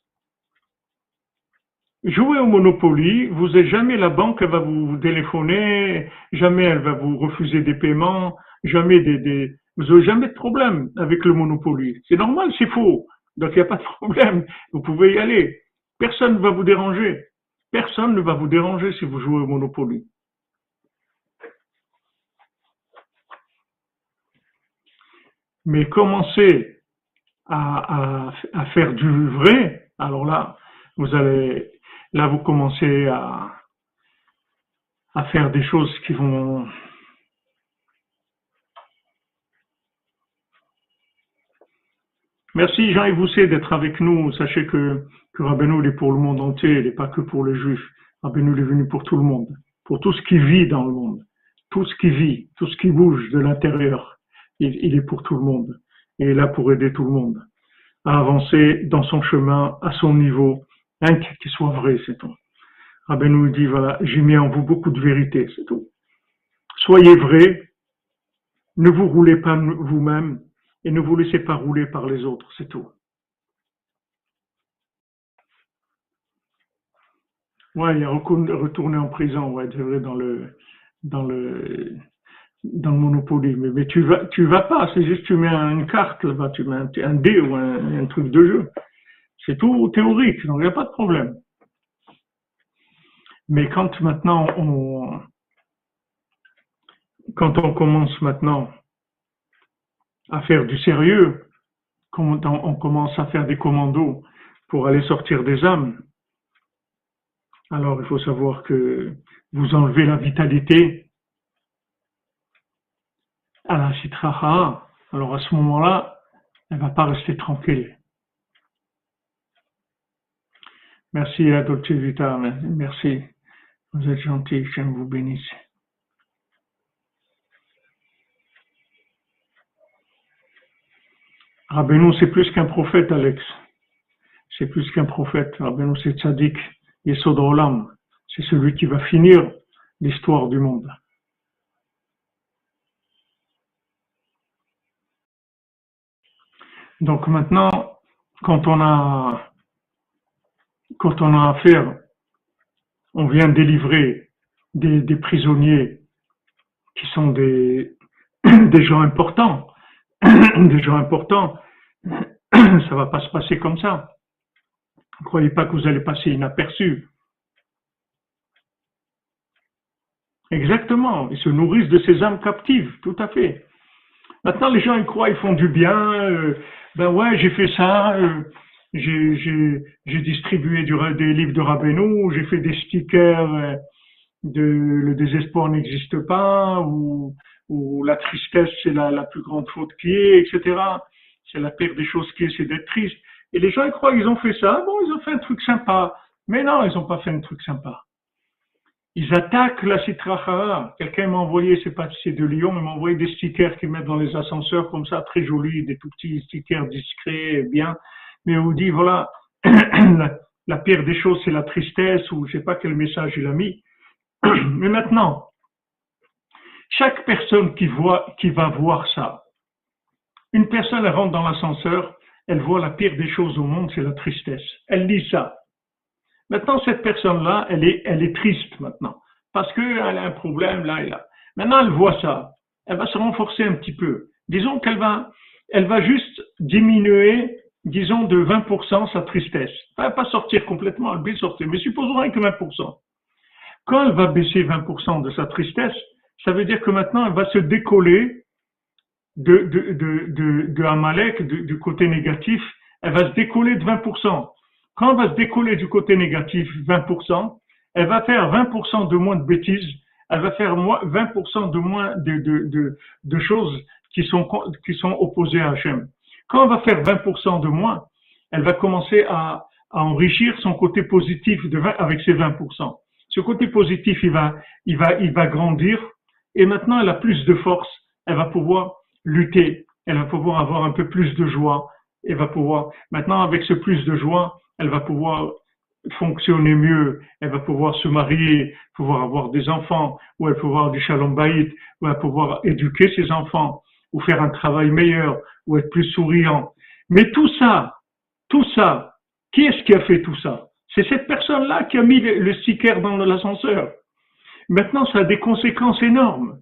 [SPEAKER 1] Jouez au Monopoly, vous n'avez jamais la banque va vous téléphoner, jamais elle va vous refuser des paiements, jamais des, des vous n'avez jamais de problème avec le Monopoly. C'est normal, c'est faux. Donc il n'y a pas de problème. Vous pouvez y aller. Personne ne va vous déranger. Personne ne va vous déranger si vous jouez au Monopoly. Mais commencez à, faire du vrai, alors là, vous allez, là, vous commencez à, faire des choses qui vont Merci Jean-Yves Bousset d'être avec nous. Sachez que, que est pour le monde entier, il n'est pas que pour les juifs. Rabbeinu est venu pour tout le monde, pour tout ce qui vit dans le monde, tout ce qui vit, tout ce qui bouge de l'intérieur. Il, il, est pour tout le monde et est là pour aider tout le monde à avancer dans son chemin, à son niveau, hein, qu'il soit vrai, c'est tout. Rabbeinu dit, voilà, j'ai mis en vous beaucoup de vérité, c'est tout. Soyez vrai, ne vous roulez pas vous-même et ne vous laissez pas rouler par les autres, c'est tout. Ouais, il a retourné en prison, ouais, c'est vrai, dans le, dans le, dans le Monopoly. Mais, mais, tu vas, tu vas pas. C'est juste tu mets une carte là-bas, tu mets un, dé ou un, truc de jeu. C'est tout théorique, donc il n'y a pas de problème. Mais quand maintenant on, quand on commence maintenant à faire du sérieux, quand on commence à faire des commandos pour aller sortir des âmes, alors il faut savoir que vous enlevez la vitalité à la citraha, alors à ce moment-là, elle ne va pas rester tranquille. Merci à Dolce Vita, merci. Vous êtes gentil, je vous bénisse. Rabbeinu, c'est plus qu'un prophète, Alex. C'est plus qu'un prophète. Rabbeinu, c'est tzaddik, Yesod C'est celui qui va finir l'histoire du monde. Donc maintenant, quand on a, quand on a affaire, on vient délivrer des, prisonniers qui sont des, gens importants, des gens importants, ça va pas se passer comme ça. Ne croyez pas que vous allez passer inaperçu. Exactement, ils se nourrissent de ces âmes captives, tout à fait. Maintenant, les gens ils croient, ils font du bien. Euh, ben ouais, j'ai fait ça, euh, j'ai distribué du, des livres de Rabbeinu, j'ai fait des stickers euh, de Le désespoir n'existe pas, ou, ou la tristesse, c'est la, la plus grande faute qui est, etc. C'est la pire des choses qui est, c'est d'être triste. Et les gens, ils croient qu'ils ont fait ça. Bon, ils ont fait un truc sympa. Mais non, ils n'ont pas fait un truc sympa. Ils attaquent la citrachara. Quelqu'un m'a envoyé, c'est c'est de Lyon, il m'a envoyé des stickers qu'ils mettent dans les ascenseurs comme ça, très jolis, des tout petits stickers discrets, bien. Mais on dit, voilà, la, pire des choses, c'est la tristesse, ou je sais pas quel message il a mis. Mais maintenant, chaque personne qui voit, qui va voir ça, une personne elle rentre dans l'ascenseur, elle voit la pire des choses au monde, c'est la tristesse. Elle lit ça. Maintenant, cette personne-là, elle est, elle est triste maintenant. Parce qu'elle a un problème là et là. Maintenant, elle voit ça. Elle va se renforcer un petit peu. Disons qu'elle va, elle va juste diminuer, disons, de 20% sa tristesse. Elle va pas sortir complètement, elle va sortir. Mais supposons rien que 20%. Quand elle va baisser 20% de sa tristesse, ça veut dire que maintenant, elle va se décoller de, de, de, de, Amalek, du côté négatif. Elle va se décoller de 20%. Quand elle va se décoller du côté négatif 20%, elle va faire 20% de moins de bêtises, elle va faire 20% de moins de, de, de, choses qui sont, qui sont opposées à Hachem. Quand elle va faire 20% de moins, elle va commencer à, à enrichir son côté positif de 20, avec ses 20%. Ce côté positif, il va, il va, il va grandir et maintenant elle a plus de force. Elle va pouvoir lutter. Elle va pouvoir avoir un peu plus de joie. Elle va pouvoir, maintenant avec ce plus de joie, elle va pouvoir fonctionner mieux, elle va pouvoir se marier, pouvoir avoir des enfants, ou elle va pouvoir du shalom baït, ou elle va pouvoir éduquer ses enfants, ou faire un travail meilleur, ou être plus souriant. Mais tout ça, tout ça, qui est-ce qui a fait tout ça? C'est cette personne-là qui a mis le sticker dans l'ascenseur. Maintenant, ça a des conséquences énormes.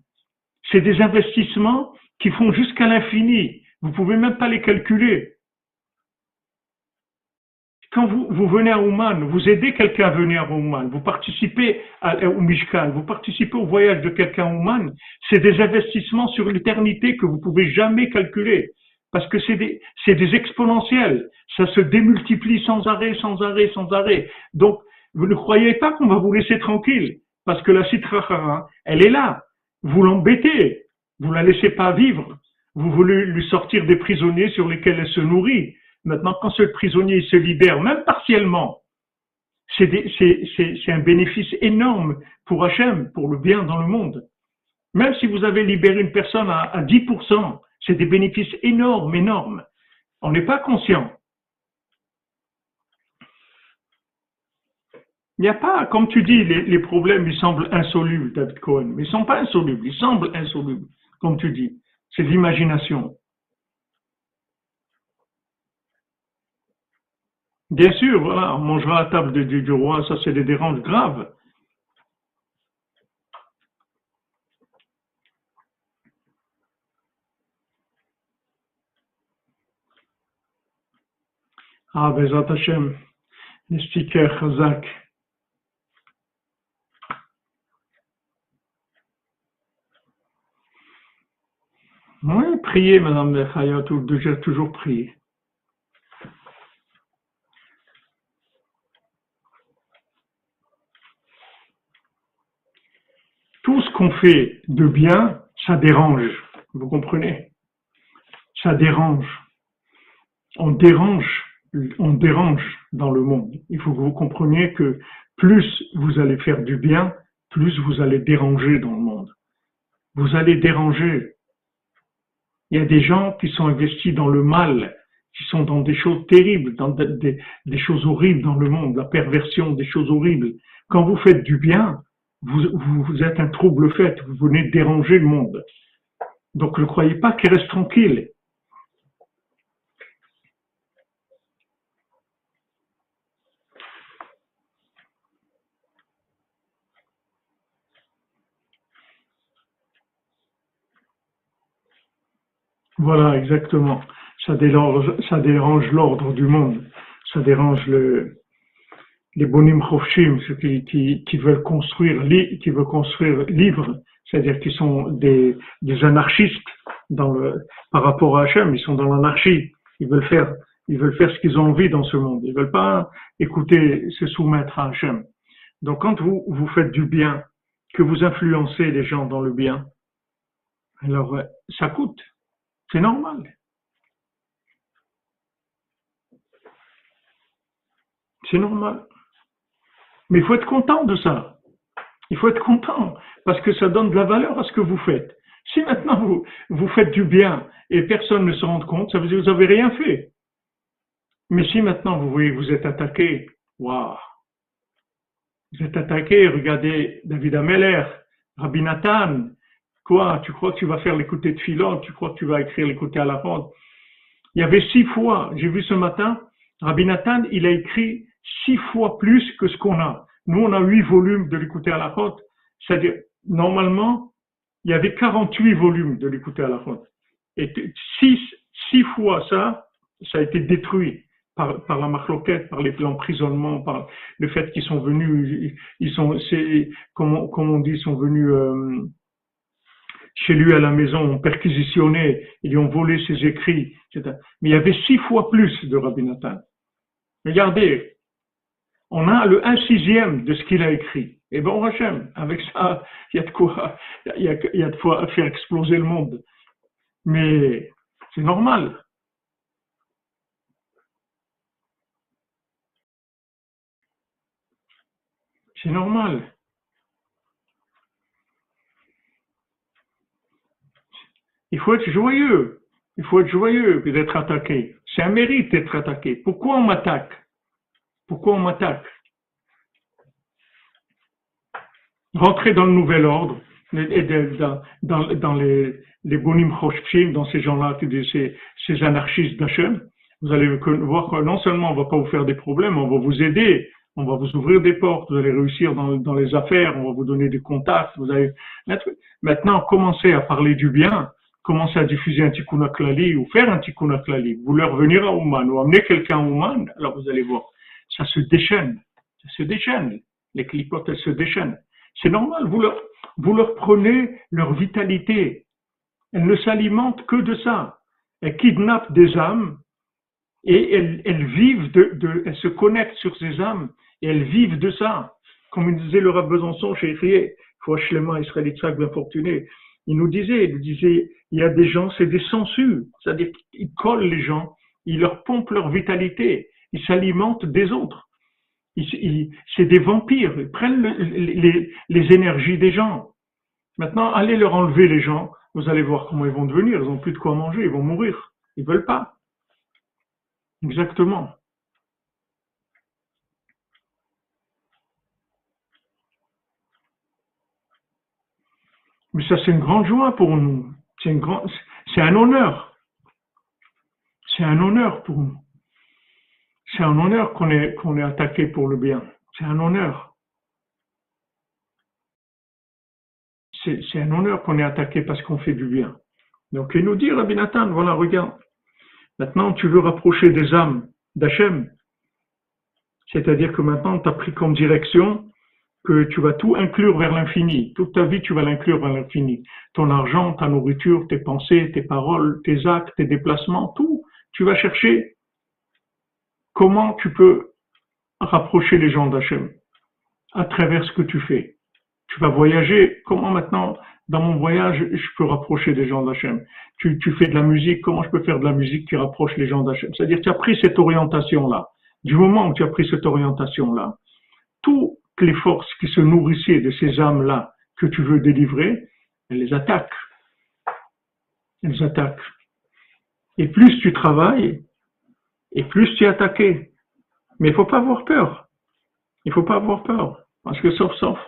[SPEAKER 1] C'est des investissements qui font jusqu'à l'infini. Vous pouvez même pas les calculer. Quand vous, vous venez à Ouman, vous aidez quelqu'un à venir à Ouman, vous participez au Mishkan, vous participez au voyage de quelqu'un à Ouman, c'est des investissements sur l'éternité que vous pouvez jamais calculer. Parce que c'est des, c'est des exponentiels. Ça se démultiplie sans arrêt, sans arrêt, sans arrêt. Donc, vous ne croyez pas qu'on va vous laisser tranquille. Parce que la citrachara, elle est là. Vous l'embêtez. Vous la laissez pas vivre. Vous voulez lui sortir des prisonniers sur lesquels elle se nourrit. Maintenant, quand ce prisonnier se libère, même partiellement, c'est un bénéfice énorme pour Hachem, pour le bien dans le monde. Même si vous avez libéré une personne à, à 10%, c'est des bénéfices énormes, énormes. On n'est pas conscient. Il n'y a pas, comme tu dis, les, les, problèmes, ils semblent insolubles, David Cohen, mais ils ne sont pas insolubles, ils semblent insolubles, comme tu dis. C'est l'imagination. Bien sûr, voilà, on mangera à table du, roi, ça c'est des déranges graves. Ah, Bezat Hashem, les stickers Chazak. Oui, priez, Madame Bechaya, toujours prier. Tout ce qu'on fait de bien, ça dérange. Vous comprenez? Ça dérange. On dérange, on dérange dans le monde. Il faut que vous compreniez que plus vous allez faire du bien, plus vous allez déranger dans le monde. Vous allez déranger. Il y a des gens qui sont investis dans le mal, qui sont dans des choses terribles, dans des, des choses horribles dans le monde, la perversion, des choses horribles. Quand vous faites du bien, vous, êtes un trouble fait, vous venez déranger le monde. Donc ne croyez pas qu'il reste tranquille. Voilà, exactement. Ça dérange, ça dérange l'ordre du monde. Ça dérange le, les bonim chofshim, ceux qui, veulent construire, qui veulent construire livres, c'est-à-dire qui sont des, anarchistes par rapport à Hachem, ils sont dans l'anarchie, ils veulent faire, ils veulent faire ce qu'ils ont envie dans ce monde, ils veulent pas écouter, se soumettre à Hachem. Donc quand vous, vous faites du bien, que vous influencez les gens dans le bien, Alors, euh, ça coûte. C'est normal. C'est normal. Mais il faut être content de ça. Il faut être content parce que ça donne de la valeur à ce que vous faites. Si maintenant vous, vous faites du bien et personne ne se rend compte, ça veut dire que vous n'avez rien fait. Mais si maintenant vous voyez vous êtes attaqué, waouh, vous êtes attaqué, regardez David Ameller, Rabbi Nathan, quoi, tu crois que tu vas faire l'écouter de Philon, tu crois que tu vas écrire l'écouter à la ronde. Il y avait six fois, j'ai vu ce matin, Rabbi Nathan, il a écrit six fois plus que ce qu'on a. Nous, on a huit volumes de l'écouter à la ronde. C'est-à-dire, normalement, il y avait 48 volumes de l'écouter à la ronde. Et six, six fois ça, ça a été détruit par, la marloquette, par l'emprisonnement, par le fait qu'ils sont venus, ils sont, c'est, comme, on dit, sont venus euh, chez lui à la maison, ont perquisitionné, ils lui ont volé ses écrits, etc. Mais il y avait six fois plus de Rabbi Nathan. Regardez, on a le un sixième de ce qu'il a écrit. Et bon, Hachem, avec ça, il y a de quoi, il y a, y a de quoi faire exploser le monde. Mais c'est normal. C'est normal. Il faut être joyeux. Il faut être joyeux d'être attaqué. C'est un mérite d'être attaqué. Pourquoi on m'attaque? Pourquoi on m'attaque? Rentrer dans le nouvel ordre, dans, les, les bonim dans ces gens-là, ces, anarchistes d'Hachem, vous allez voir que non seulement on va pas vous faire des problèmes, on va vous aider, on va vous ouvrir des portes, vous allez réussir dans, les affaires, on va vous donner des contacts, vous allez maintenant commencer à parler du bien, commencer à diffuser un tikkun ou faire un tikkun vous leur venir à Ouman ou amener quelqu'un à Ouman, alors vous allez voir, ça se déchaîne, ça se déchaîne, les clipotes elles se déchaînent. C'est normal, vous leur, prenez leur vitalité, elles ne s'alimentent que de ça, elles kidnappent des âmes et elles, vivent de, elles se connectent sur ces âmes et elles vivent de ça. Comme il disait le Rav Besançon chez Etrier, Israël Israël bien fortuné, il nous disait, il nous disait, il y a des gens, c'est des sangsues, c'est-à-dire qu'ils collent les gens, ils leur pompent leur vitalité, ils s'alimentent des autres. C'est des vampires, ils prennent les, énergies des gens. Maintenant, allez leur enlever les gens, vous allez voir comment ils vont devenir, ils n'ont plus de quoi manger, ils vont mourir, ils veulent pas. Exactement. Mais ça, c'est une grande joie pour nous. C'est un honneur. C'est un honneur pour nous. C'est un honneur qu'on est, est attaqué pour le bien. C'est un honneur. C'est, c'est un honneur qu'on est attaqué parce qu'on fait du bien. Donc, il nous dit, Rabbi Nathan, voilà, regarde. Maintenant, tu veux rapprocher des âmes d'Hachem. C'est-à-dire que maintenant, tu as pris comme direction que tu vas tout inclure vers l'infini. Toute ta vie, tu vas l'inclure vers l'infini. Ton argent, ta nourriture, tes pensées, tes paroles, tes actes, tes déplacements, tout. Tu vas chercher comment tu peux rapprocher les gens d'Hachem à travers ce que tu fais? Tu vas voyager? Comment maintenant, dans mon voyage, je peux rapprocher des gens d'Hachem? Tu, fais de la musique? Comment je peux faire de la musique qui rapproche les gens d'Hachem? C'est-à-dire, tu as pris cette orientation-là. Du moment où tu as pris cette orientation-là, tout les forces qui se nourrissaient de ces âmes-là que tu veux délivrer, elles les attaquent. Elles attaquent. Et plus tu travailles, et plus tu es attaqué. Mais il faut pas avoir peur. Il faut pas avoir peur. Parce que sauf, sauf,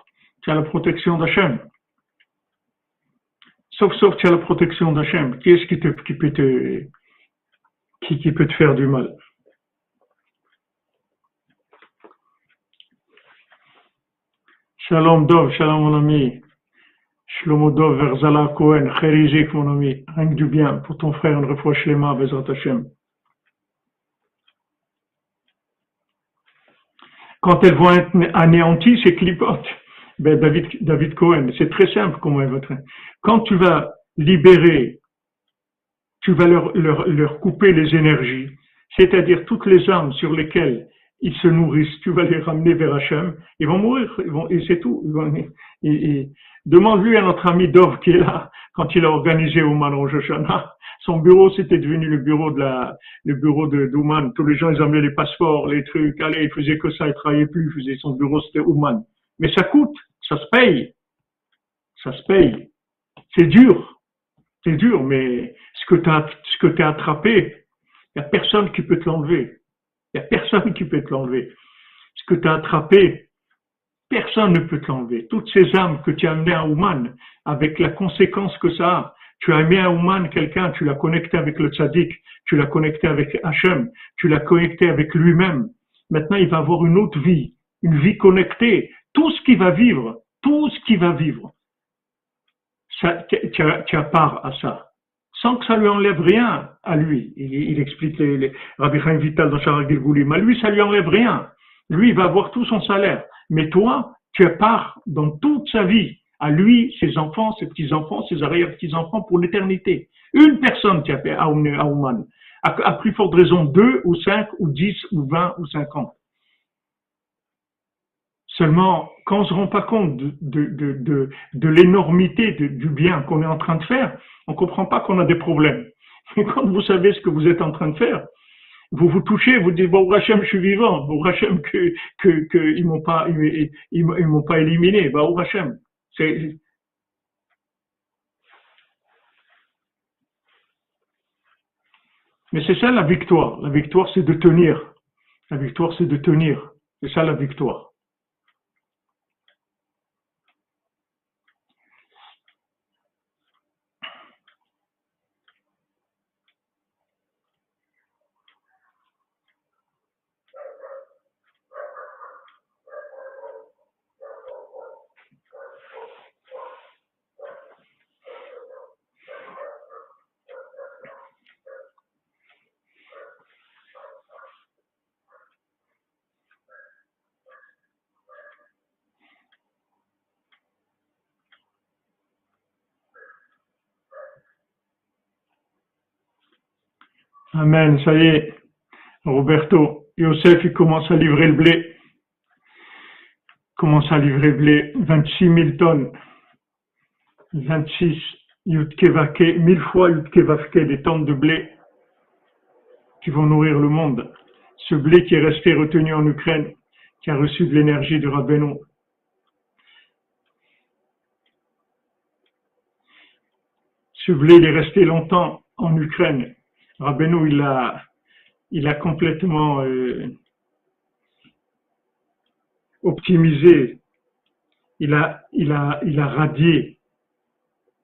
[SPEAKER 1] tu as la protection d'Hachem. Sauf, sauf, tu as la protection d'Hachem. Qui est-ce qui, qui, peut te, qui, qui peut te faire du mal? Shalom Dov, shalom mon ami. Shlomo Dov, Verzala Cohen, Khérizik mon ami. Rien que du bien pour ton frère, une refouach Shlema, Bezrat Hashem. Quand elles vont être anéanties, ces clipotes, ben David, David Cohen, c'est très simple comment elles vont être. Quand tu vas libérer, tu vas leur, leur, leur couper les énergies, c'est-à-dire toutes les armes sur lesquelles ils se nourrissent, tu vas les ramener vers Hachem, ils vont mourir, ils vont, et c'est tout. Ils vont, et, Demande-lui à notre ami Dov qui est là, quand il a organisé Ouman Rosh Hashanah. Son bureau, c'était devenu le bureau de la, d'Ouman. Tous les gens, ils amenaient les passeports, les trucs. Allez, il faisait que ça, il travaillait plus, il faisait son bureau, c'était Ouman. Mais ça coûte, ça se paye. Ça se paye. C'est dur. C'est dur, mais ce que tu as, ce que tu as attrapé, il n'y a personne qui peut te l'enlever. Il n'y a personne qui peut te l'enlever. Ce que tu as attrapé, personne ne peut te l'enlever. Toutes ces âmes que tu as amenées à Ouman, avec la conséquence que ça a, tu as amené à Ouman quelqu'un, tu l'as connecté avec le tzaddik, tu l'as connecté avec Hachem, tu l'as connecté avec lui-même. Maintenant, il va avoir une autre vie, une vie connectée. Tout ce qu'il va vivre, tout ce qu'il va vivre, tu, as, part à ça sans que ça lui enlève rien à lui. Il, explique les, Rabbi Chaim Vital dans Shara Gilgulim. À lui, ça lui enlève rien. Lui, il va avoir tout son salaire. Mais toi, tu as part dans toute sa vie à lui, ses enfants, ses petits-enfants, ses arrière-petits-enfants pour l'éternité. Une personne qui a fait à Ouman. À, plus forte raison, deux ou cinq ou dix ou vingt ou cinquante. Seulement, quand on ne se rend pas compte de, de, l'énormité du bien qu'on est en train de faire, on ne comprend pas qu'on a des problèmes. Et quand vous savez ce que vous êtes en train de faire, vous vous touchez, vous dites bon Rachem, je suis vivant, bon Rachem que que, que ils m'ont pas ils, m'ont pas éliminé, bah au Rachem. C'est mais c'est ça la victoire. La victoire, c'est de tenir. La victoire, c'est de tenir. C'est ça la victoire. Amen, ça y est. Roberto, Yosef, il commence à livrer le blé. Il commence à livrer le blé. 26 000 tonnes. 26 Yutkevake, 1000 fois Yutkevake, des tonnes de blé qui vont nourrir le monde. Ce blé qui est resté retenu en Ukraine, qui a reçu de l'énergie du Rabbeinu. Ce blé, il est resté longtemps en Ukraine Rabbeinu, il a, il a complètement euh, optimisé, il a, il, a, il a radié,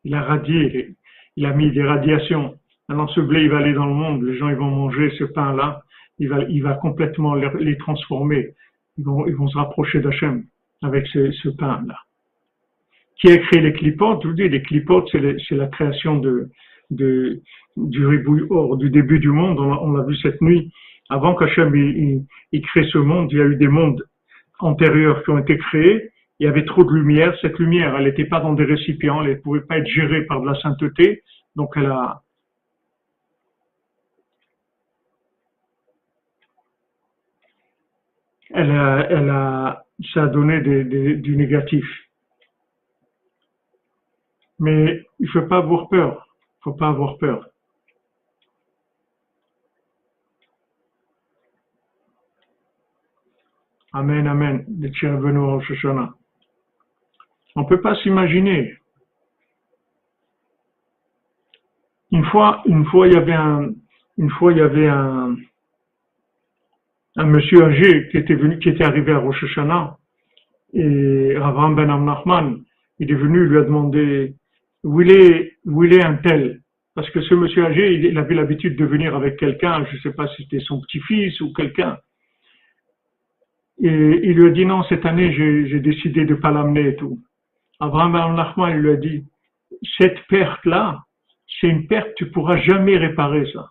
[SPEAKER 1] il a radié, il a mis des radiations. Maintenant, ce blé, il va aller dans le monde, les gens, ils vont manger ce pain-là, il va, complètement les, transformer. Ils vont, ils vont se rapprocher d'Hachem avec ce, ce pain-là. Qui a créé les clipotes Je vous dis, les clipotes, c'est la création de, de, du ribouille or, du début du monde, on, l'a vu cette nuit, avant qu'Hachem il, il, crée ce monde, il y a eu des mondes antérieurs qui ont été créés, il y avait trop de lumière, cette lumière, elle n'était pas dans des récipients, elle ne pouvait pas être gérée par de la sainteté, donc elle a, elle a, elle a, ça a donné des, des, du négatif. Mais il ne faut pas avoir peur faut pas avoir peur. Amen, amen. On ne peut pas s'imaginer. Une fois, une fois, il y avait un, une fois, il y avait un, monsieur âgé qui était venu, qui était arrivé à Rosh Hashanah, et Rav Ben Amnachman, il est venu, lui a demandé, où il est, est un tel. Parce que ce monsieur âgé, il avait l'habitude de venir avec quelqu'un, je ne sais pas si c'était son petit-fils ou quelqu'un. Et il lui a dit non, cette année, j'ai décidé de ne pas l'amener et tout. Abraham Nachman, il lui a dit, cette perte-là, c'est une perte, tu pourras jamais réparer ça,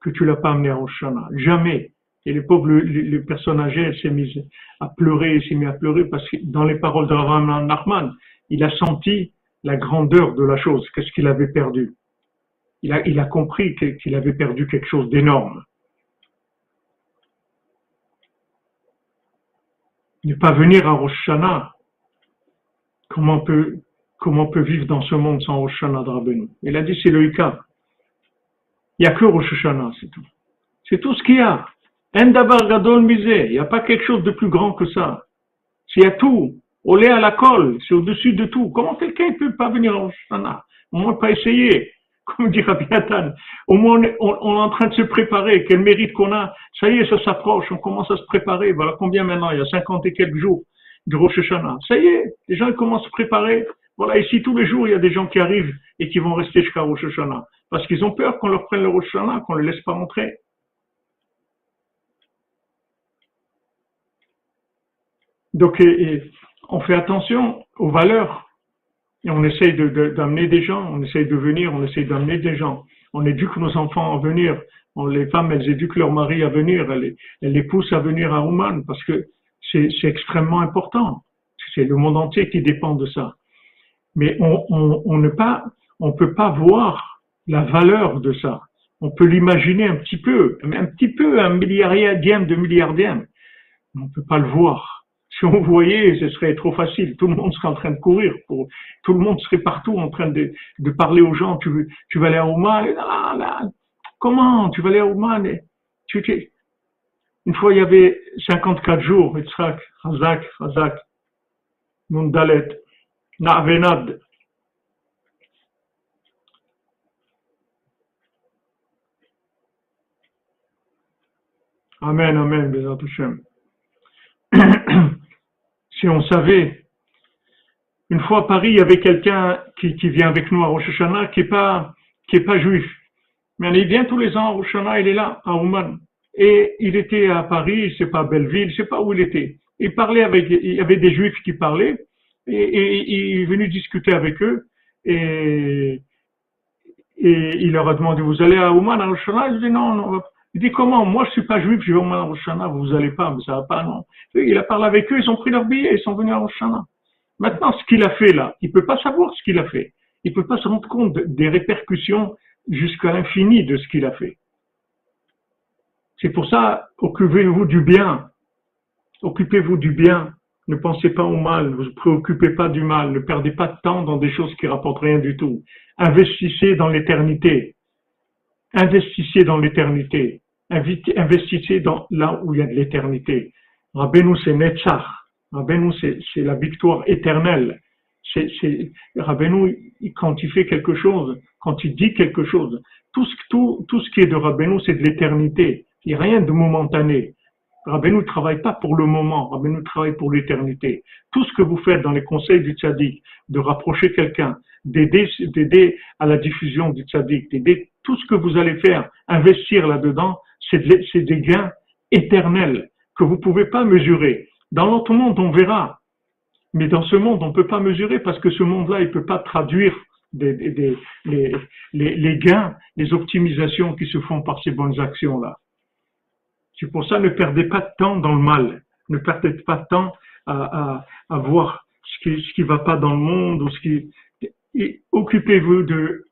[SPEAKER 1] que tu l'as pas amené à Roshana. Jamais. Et les pauvres, les, personnes âgées, elles s'est mise à pleurer, il s'est mis à pleurer parce que dans les paroles d'Abraham Nachman, il a senti la grandeur de la chose, qu'est-ce qu'il avait perdu? Il a, compris qu'il avait perdu quelque chose d'énorme. Ne pas venir à Rosh Hashanah, comment on peut vivre dans ce monde sans Rosh Hashanah de Rabbeinu? Il a dit c'est le Ika. Il n'y a que Rosh c'est tout. C'est tout ce qu'il y a. Endabar Gadol. Il n'y a pas quelque chose de plus grand que ça. S'il y tout, lait à la colle, c'est au-dessus de tout. Comment quelqu'un ne peut pas venir Rosh Hashanah Au moins pas essayer. Comme dit Rabbi Au moins on, est en train de se préparer. Quel mérite qu'on a? Ça y est, ça s'approche. On commence à se préparer. Voilà combien maintenant? Il y a 50 et quelques jours de Rosh Hashanah. Ça y est, les gens commencent à se préparer. Voilà, ici tous les jours, il y a des gens qui arrivent et qui vont rester jusqu'à Rosh Hashanah. Parce qu'ils ont peur qu'on leur prenne le Rosh Hashanah, qu'on ne les laisse pas rentrer. Donc, on fait attention aux valeurs. Et on essaye d'amener des gens, on essaye de venir, on essaye d'amener des gens. On éduque nos enfants à venir. les femmes, elles éduquent leur mari à venir. Elles, les poussent à venir à Ouman parce que c'est extrêmement important. C'est le monde entier qui dépend de ça. Mais on, ne peut pas voir la valeur de ça. On peut l'imaginer un petit peu, un petit peu, un milliardième de milliardième. On peut pas le voir. Si on voyait, ce serait trop facile. Tout le monde serait en train de courir. Pour, tout le monde serait partout en train de, de parler aux gens. Tu, tu vas aller à Ouman Comment Tu vas aller à Ouman tu, Une fois, il y avait 54 jours. Yitzhak, Mundalet. Na'venad. Amen, Amen, si on savait, une fois à Paris, il y avait quelqu'un qui, vient avec nous à Rosh Hashanah qui est pas, qui est pas juif. Mais il vient tous les ans à Rosh Hashanah, il est là, à Ouman. Et il était à Paris, c'est pas Belleville, je sais pas où il était. Il parlait avec, il y avait des juifs qui parlaient, et, il est venu discuter avec eux et, et il leur a demandé vous allez à Ouman à Roshana Il dit non, non. Il dit comment? Moi je suis pas juif, je vais à Ouman à vous allez pas, mais ça va pas, non. il a parlé avec eux, ils ont pris leur billet, ils sont venus à Roshana. Maintenant, ce qu'il a fait là, il peut pas savoir ce qu'il a fait. Il peut pas se rendre compte des répercussions jusqu'à l'infini de ce qu'il a fait. C'est pour ça, occupez-vous du bien. Occupez-vous du bien. Ne pensez pas au mal, ne vous préoccupez pas du mal, ne perdez pas de temps dans des choses qui rapportent rien du tout. Investissez dans l'éternité. Investissez dans l'éternité. Investissez dans là où il y a de l'éternité. Rabbeinu, c'est Netzach. Rabbeinu, c'est la victoire éternelle. C'est, Rabbeinu, quand il fait quelque chose, quand il dit quelque chose, tout ce, tout, tout ce qui est de Rabbeinu, c'est de l'éternité. Il n'y a rien de momentané. Rabbeinu ne travaille pas pour le moment, Rabbeinu travaille pour l'éternité. Tout ce que vous faites dans les conseils du tzaddik, de rapprocher quelqu'un, d'aider, à la diffusion du tzaddik, d'aider tout ce que vous allez faire, investir là-dedans, c'est, des gains éternels que vous ne pouvez pas mesurer. Dans l'autre monde, on verra. Mais dans ce monde, on ne peut pas mesurer parce que ce monde-là, il ne peut pas traduire les, les gains, les optimisations qui se font par ces bonnes actions-là. C'est pour ça, ne perdez pas de temps dans le mal. Ne perdez pas de temps à, voir ce qui ne va pas dans le monde ou ce qui. Occupez-vous de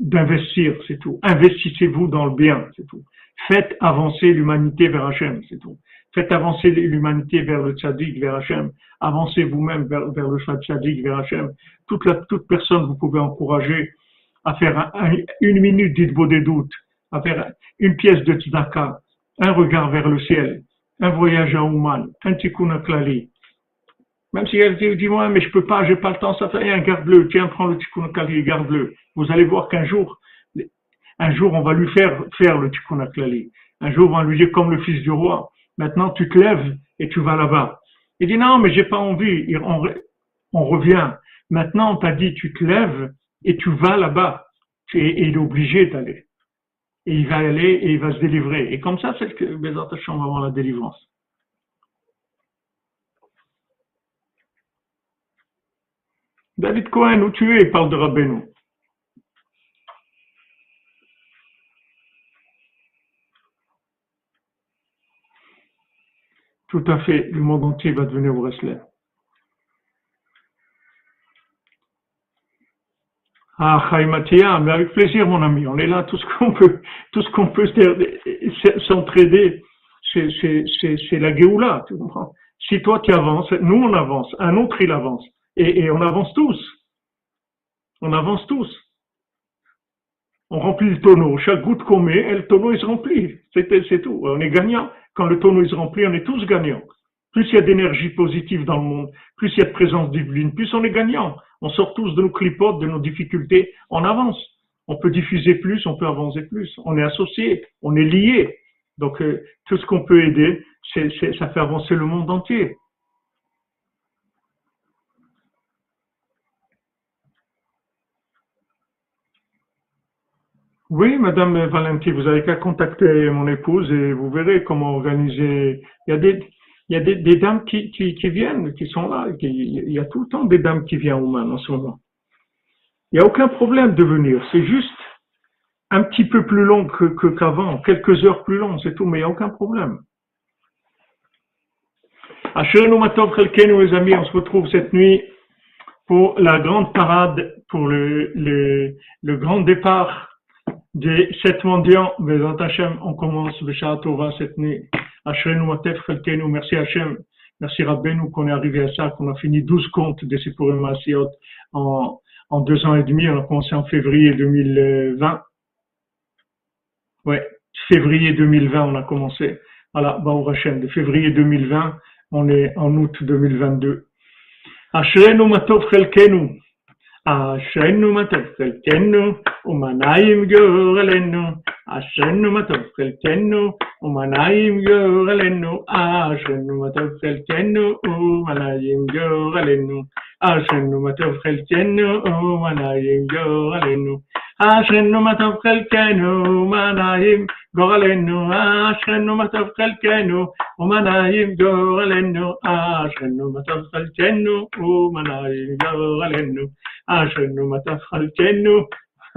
[SPEAKER 1] d'investir, c'est tout. Investissez-vous dans le bien, c'est tout. Faites avancer l'humanité vers Hachem, c'est tout. Faites avancer l'humanité vers le tzaddik, vers Hachem. Avancez vous-même vers, le tzaddik, vers Hachem. Toute, toute personne, vous pouvez encourager à faire une minute dites vos des doutes, à faire une pièce de tzedaka, un regard vers le ciel, un voyage à Ouman, un tikkun klali. Même si elle dit, dis-moi, mais je peux pas, j'ai pas le temps, ça fait rien, garde-le, tiens, prends le tikkun klali, garde-le. Vous allez voir qu'un jour, un jour, on va lui faire faire le tikkun klali. Un jour, on va lui dire comme le fils du roi, maintenant tu te lèves et tu vas là-bas. Il dit, non, mais j'ai pas envie, on, on revient. Maintenant, on t'a dit, tu te lèves et tu vas là-bas. Et il est obligé d'aller et il va aller et il va se délivrer. Et comme ça, c'est que Bézat va avoir la délivrance. David Cohen, où tu es? Il parle de Rabbeinu. Tout à fait, le monde entier va devenir wrestler. Ah, Mathia, mais avec plaisir, mon ami. On est là, tout ce qu'on peut, tout ce qu'on peut s'entraider, c'est la Géoula, tu comprends? Si toi tu avances, nous on avance, un autre il avance, et, on avance tous. On avance tous. On remplit le tonneau. Chaque goutte qu'on met, le tonneau il se remplit. C'est tout. On est gagnant. Quand le tonneau il se remplit, on est tous gagnants. Plus il y a d'énergie positive dans le monde, plus il y a de présence divine, plus on est gagnant. On sort tous de nos clipotes, de nos difficultés, on avance. On peut diffuser plus, on peut avancer plus. On est associé, on est lié. Donc euh, tout ce qu'on peut aider, ça fait avancer le monde entier. Oui, Madame Valenti, vous avez qu'à contacter mon épouse et vous verrez comment organiser. Il y a des, il y a des, dames qui, viennent, qui sont là. il y a tout le temps des dames qui viennent au Oman en ce moment. Il n'y a aucun problème de venir. C'est juste un petit peu plus long que, qu'avant, quelques heures plus long, c'est tout, mais il n'y a aucun problème. Asherenu Matov Chelkenu, les amis, on se retrouve cette nuit pour la grande parade, pour le, le, grand départ des sept mendiants. on commence le Tova cette nuit. Merci Hachem, merci Rabbeinu qu'on est arrivé à ça, qu'on a fini 12 comptes de Sipurim Asiot en, en deux ans et demi. On a commencé en février 2020. Ouais, février 2020, on a commencé. Voilà, Baou Hashem, de février 2020, on est en août 2022. Ashrenu matov chelkenu. Ashrenu matov chelkenu. Gorelenu. عشنما تبقى الكنو وما نايم جو غلنو عشنما تبقى الكنو وما نايم جو غلنو عشنما تبقى الكنو وما نايم جو غلنو عشنما تبقى الكنو وما نايم جو غلنو عشنما تبقى الكنو وما نايم جو غلنو عشنما تبقى الكنو وما نايم جو غلنو عشنما تبقى الكنو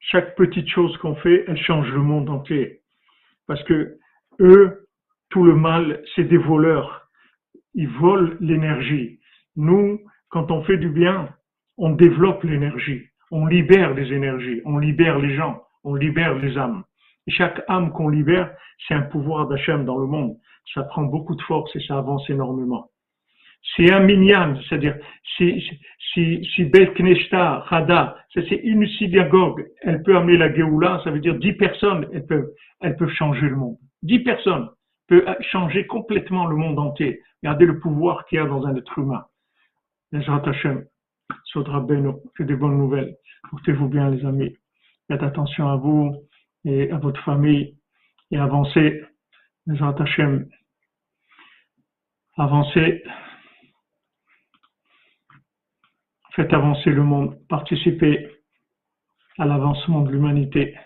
[SPEAKER 1] chaque petite chose qu'on fait, elle change le monde entier. Parce que eux, tout le mal, c'est des voleurs ils volent l'énergie. Nous, quand on fait du bien, on développe l'énergie, on libère les énergies, on libère les gens, on libère les âmes. Et chaque âme qu'on libère, c'est un pouvoir d'Hachem dans le monde. Ça prend beaucoup de force et ça avance énormément. C'est un minyan, c'est-à-dire si, si, si Beth Kneshta, Hada, c'est une synagogue, elle peut amener la Géoula, ça veut dire dix personnes, elles peuvent, elles peuvent changer le monde. Dix personnes peut changer complètement le monde entier. Regardez le pouvoir qu'il y a dans un être humain. Les Hashem, Sodra Beno, que des bonnes nouvelles. Portez-vous bien, les amis. Faites attention à vous et à votre famille et avancez. Les Hashem, avancez. Faites avancer le monde. Participez à l'avancement de l'humanité.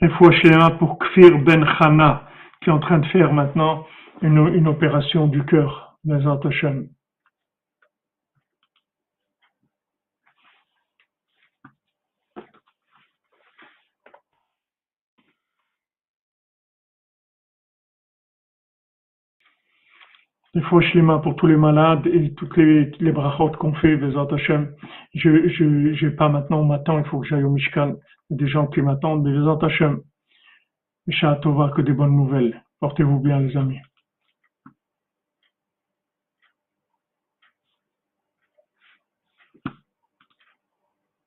[SPEAKER 1] Et Fouachéa pour Kfir Ben Chana, en train de faire maintenant une, opération du cœur, Bezat Hashem. Il faut pour tous les malades et toutes les, les brachot qu'on fait, Bezat Hashem. Je, j'ai pas maintenant, m'attend, il faut que j'aille au Mishkan des gens qui m'attendent, des Hashem. Tova, que des bonnes nouvelles. Portez-vous bien, les amis.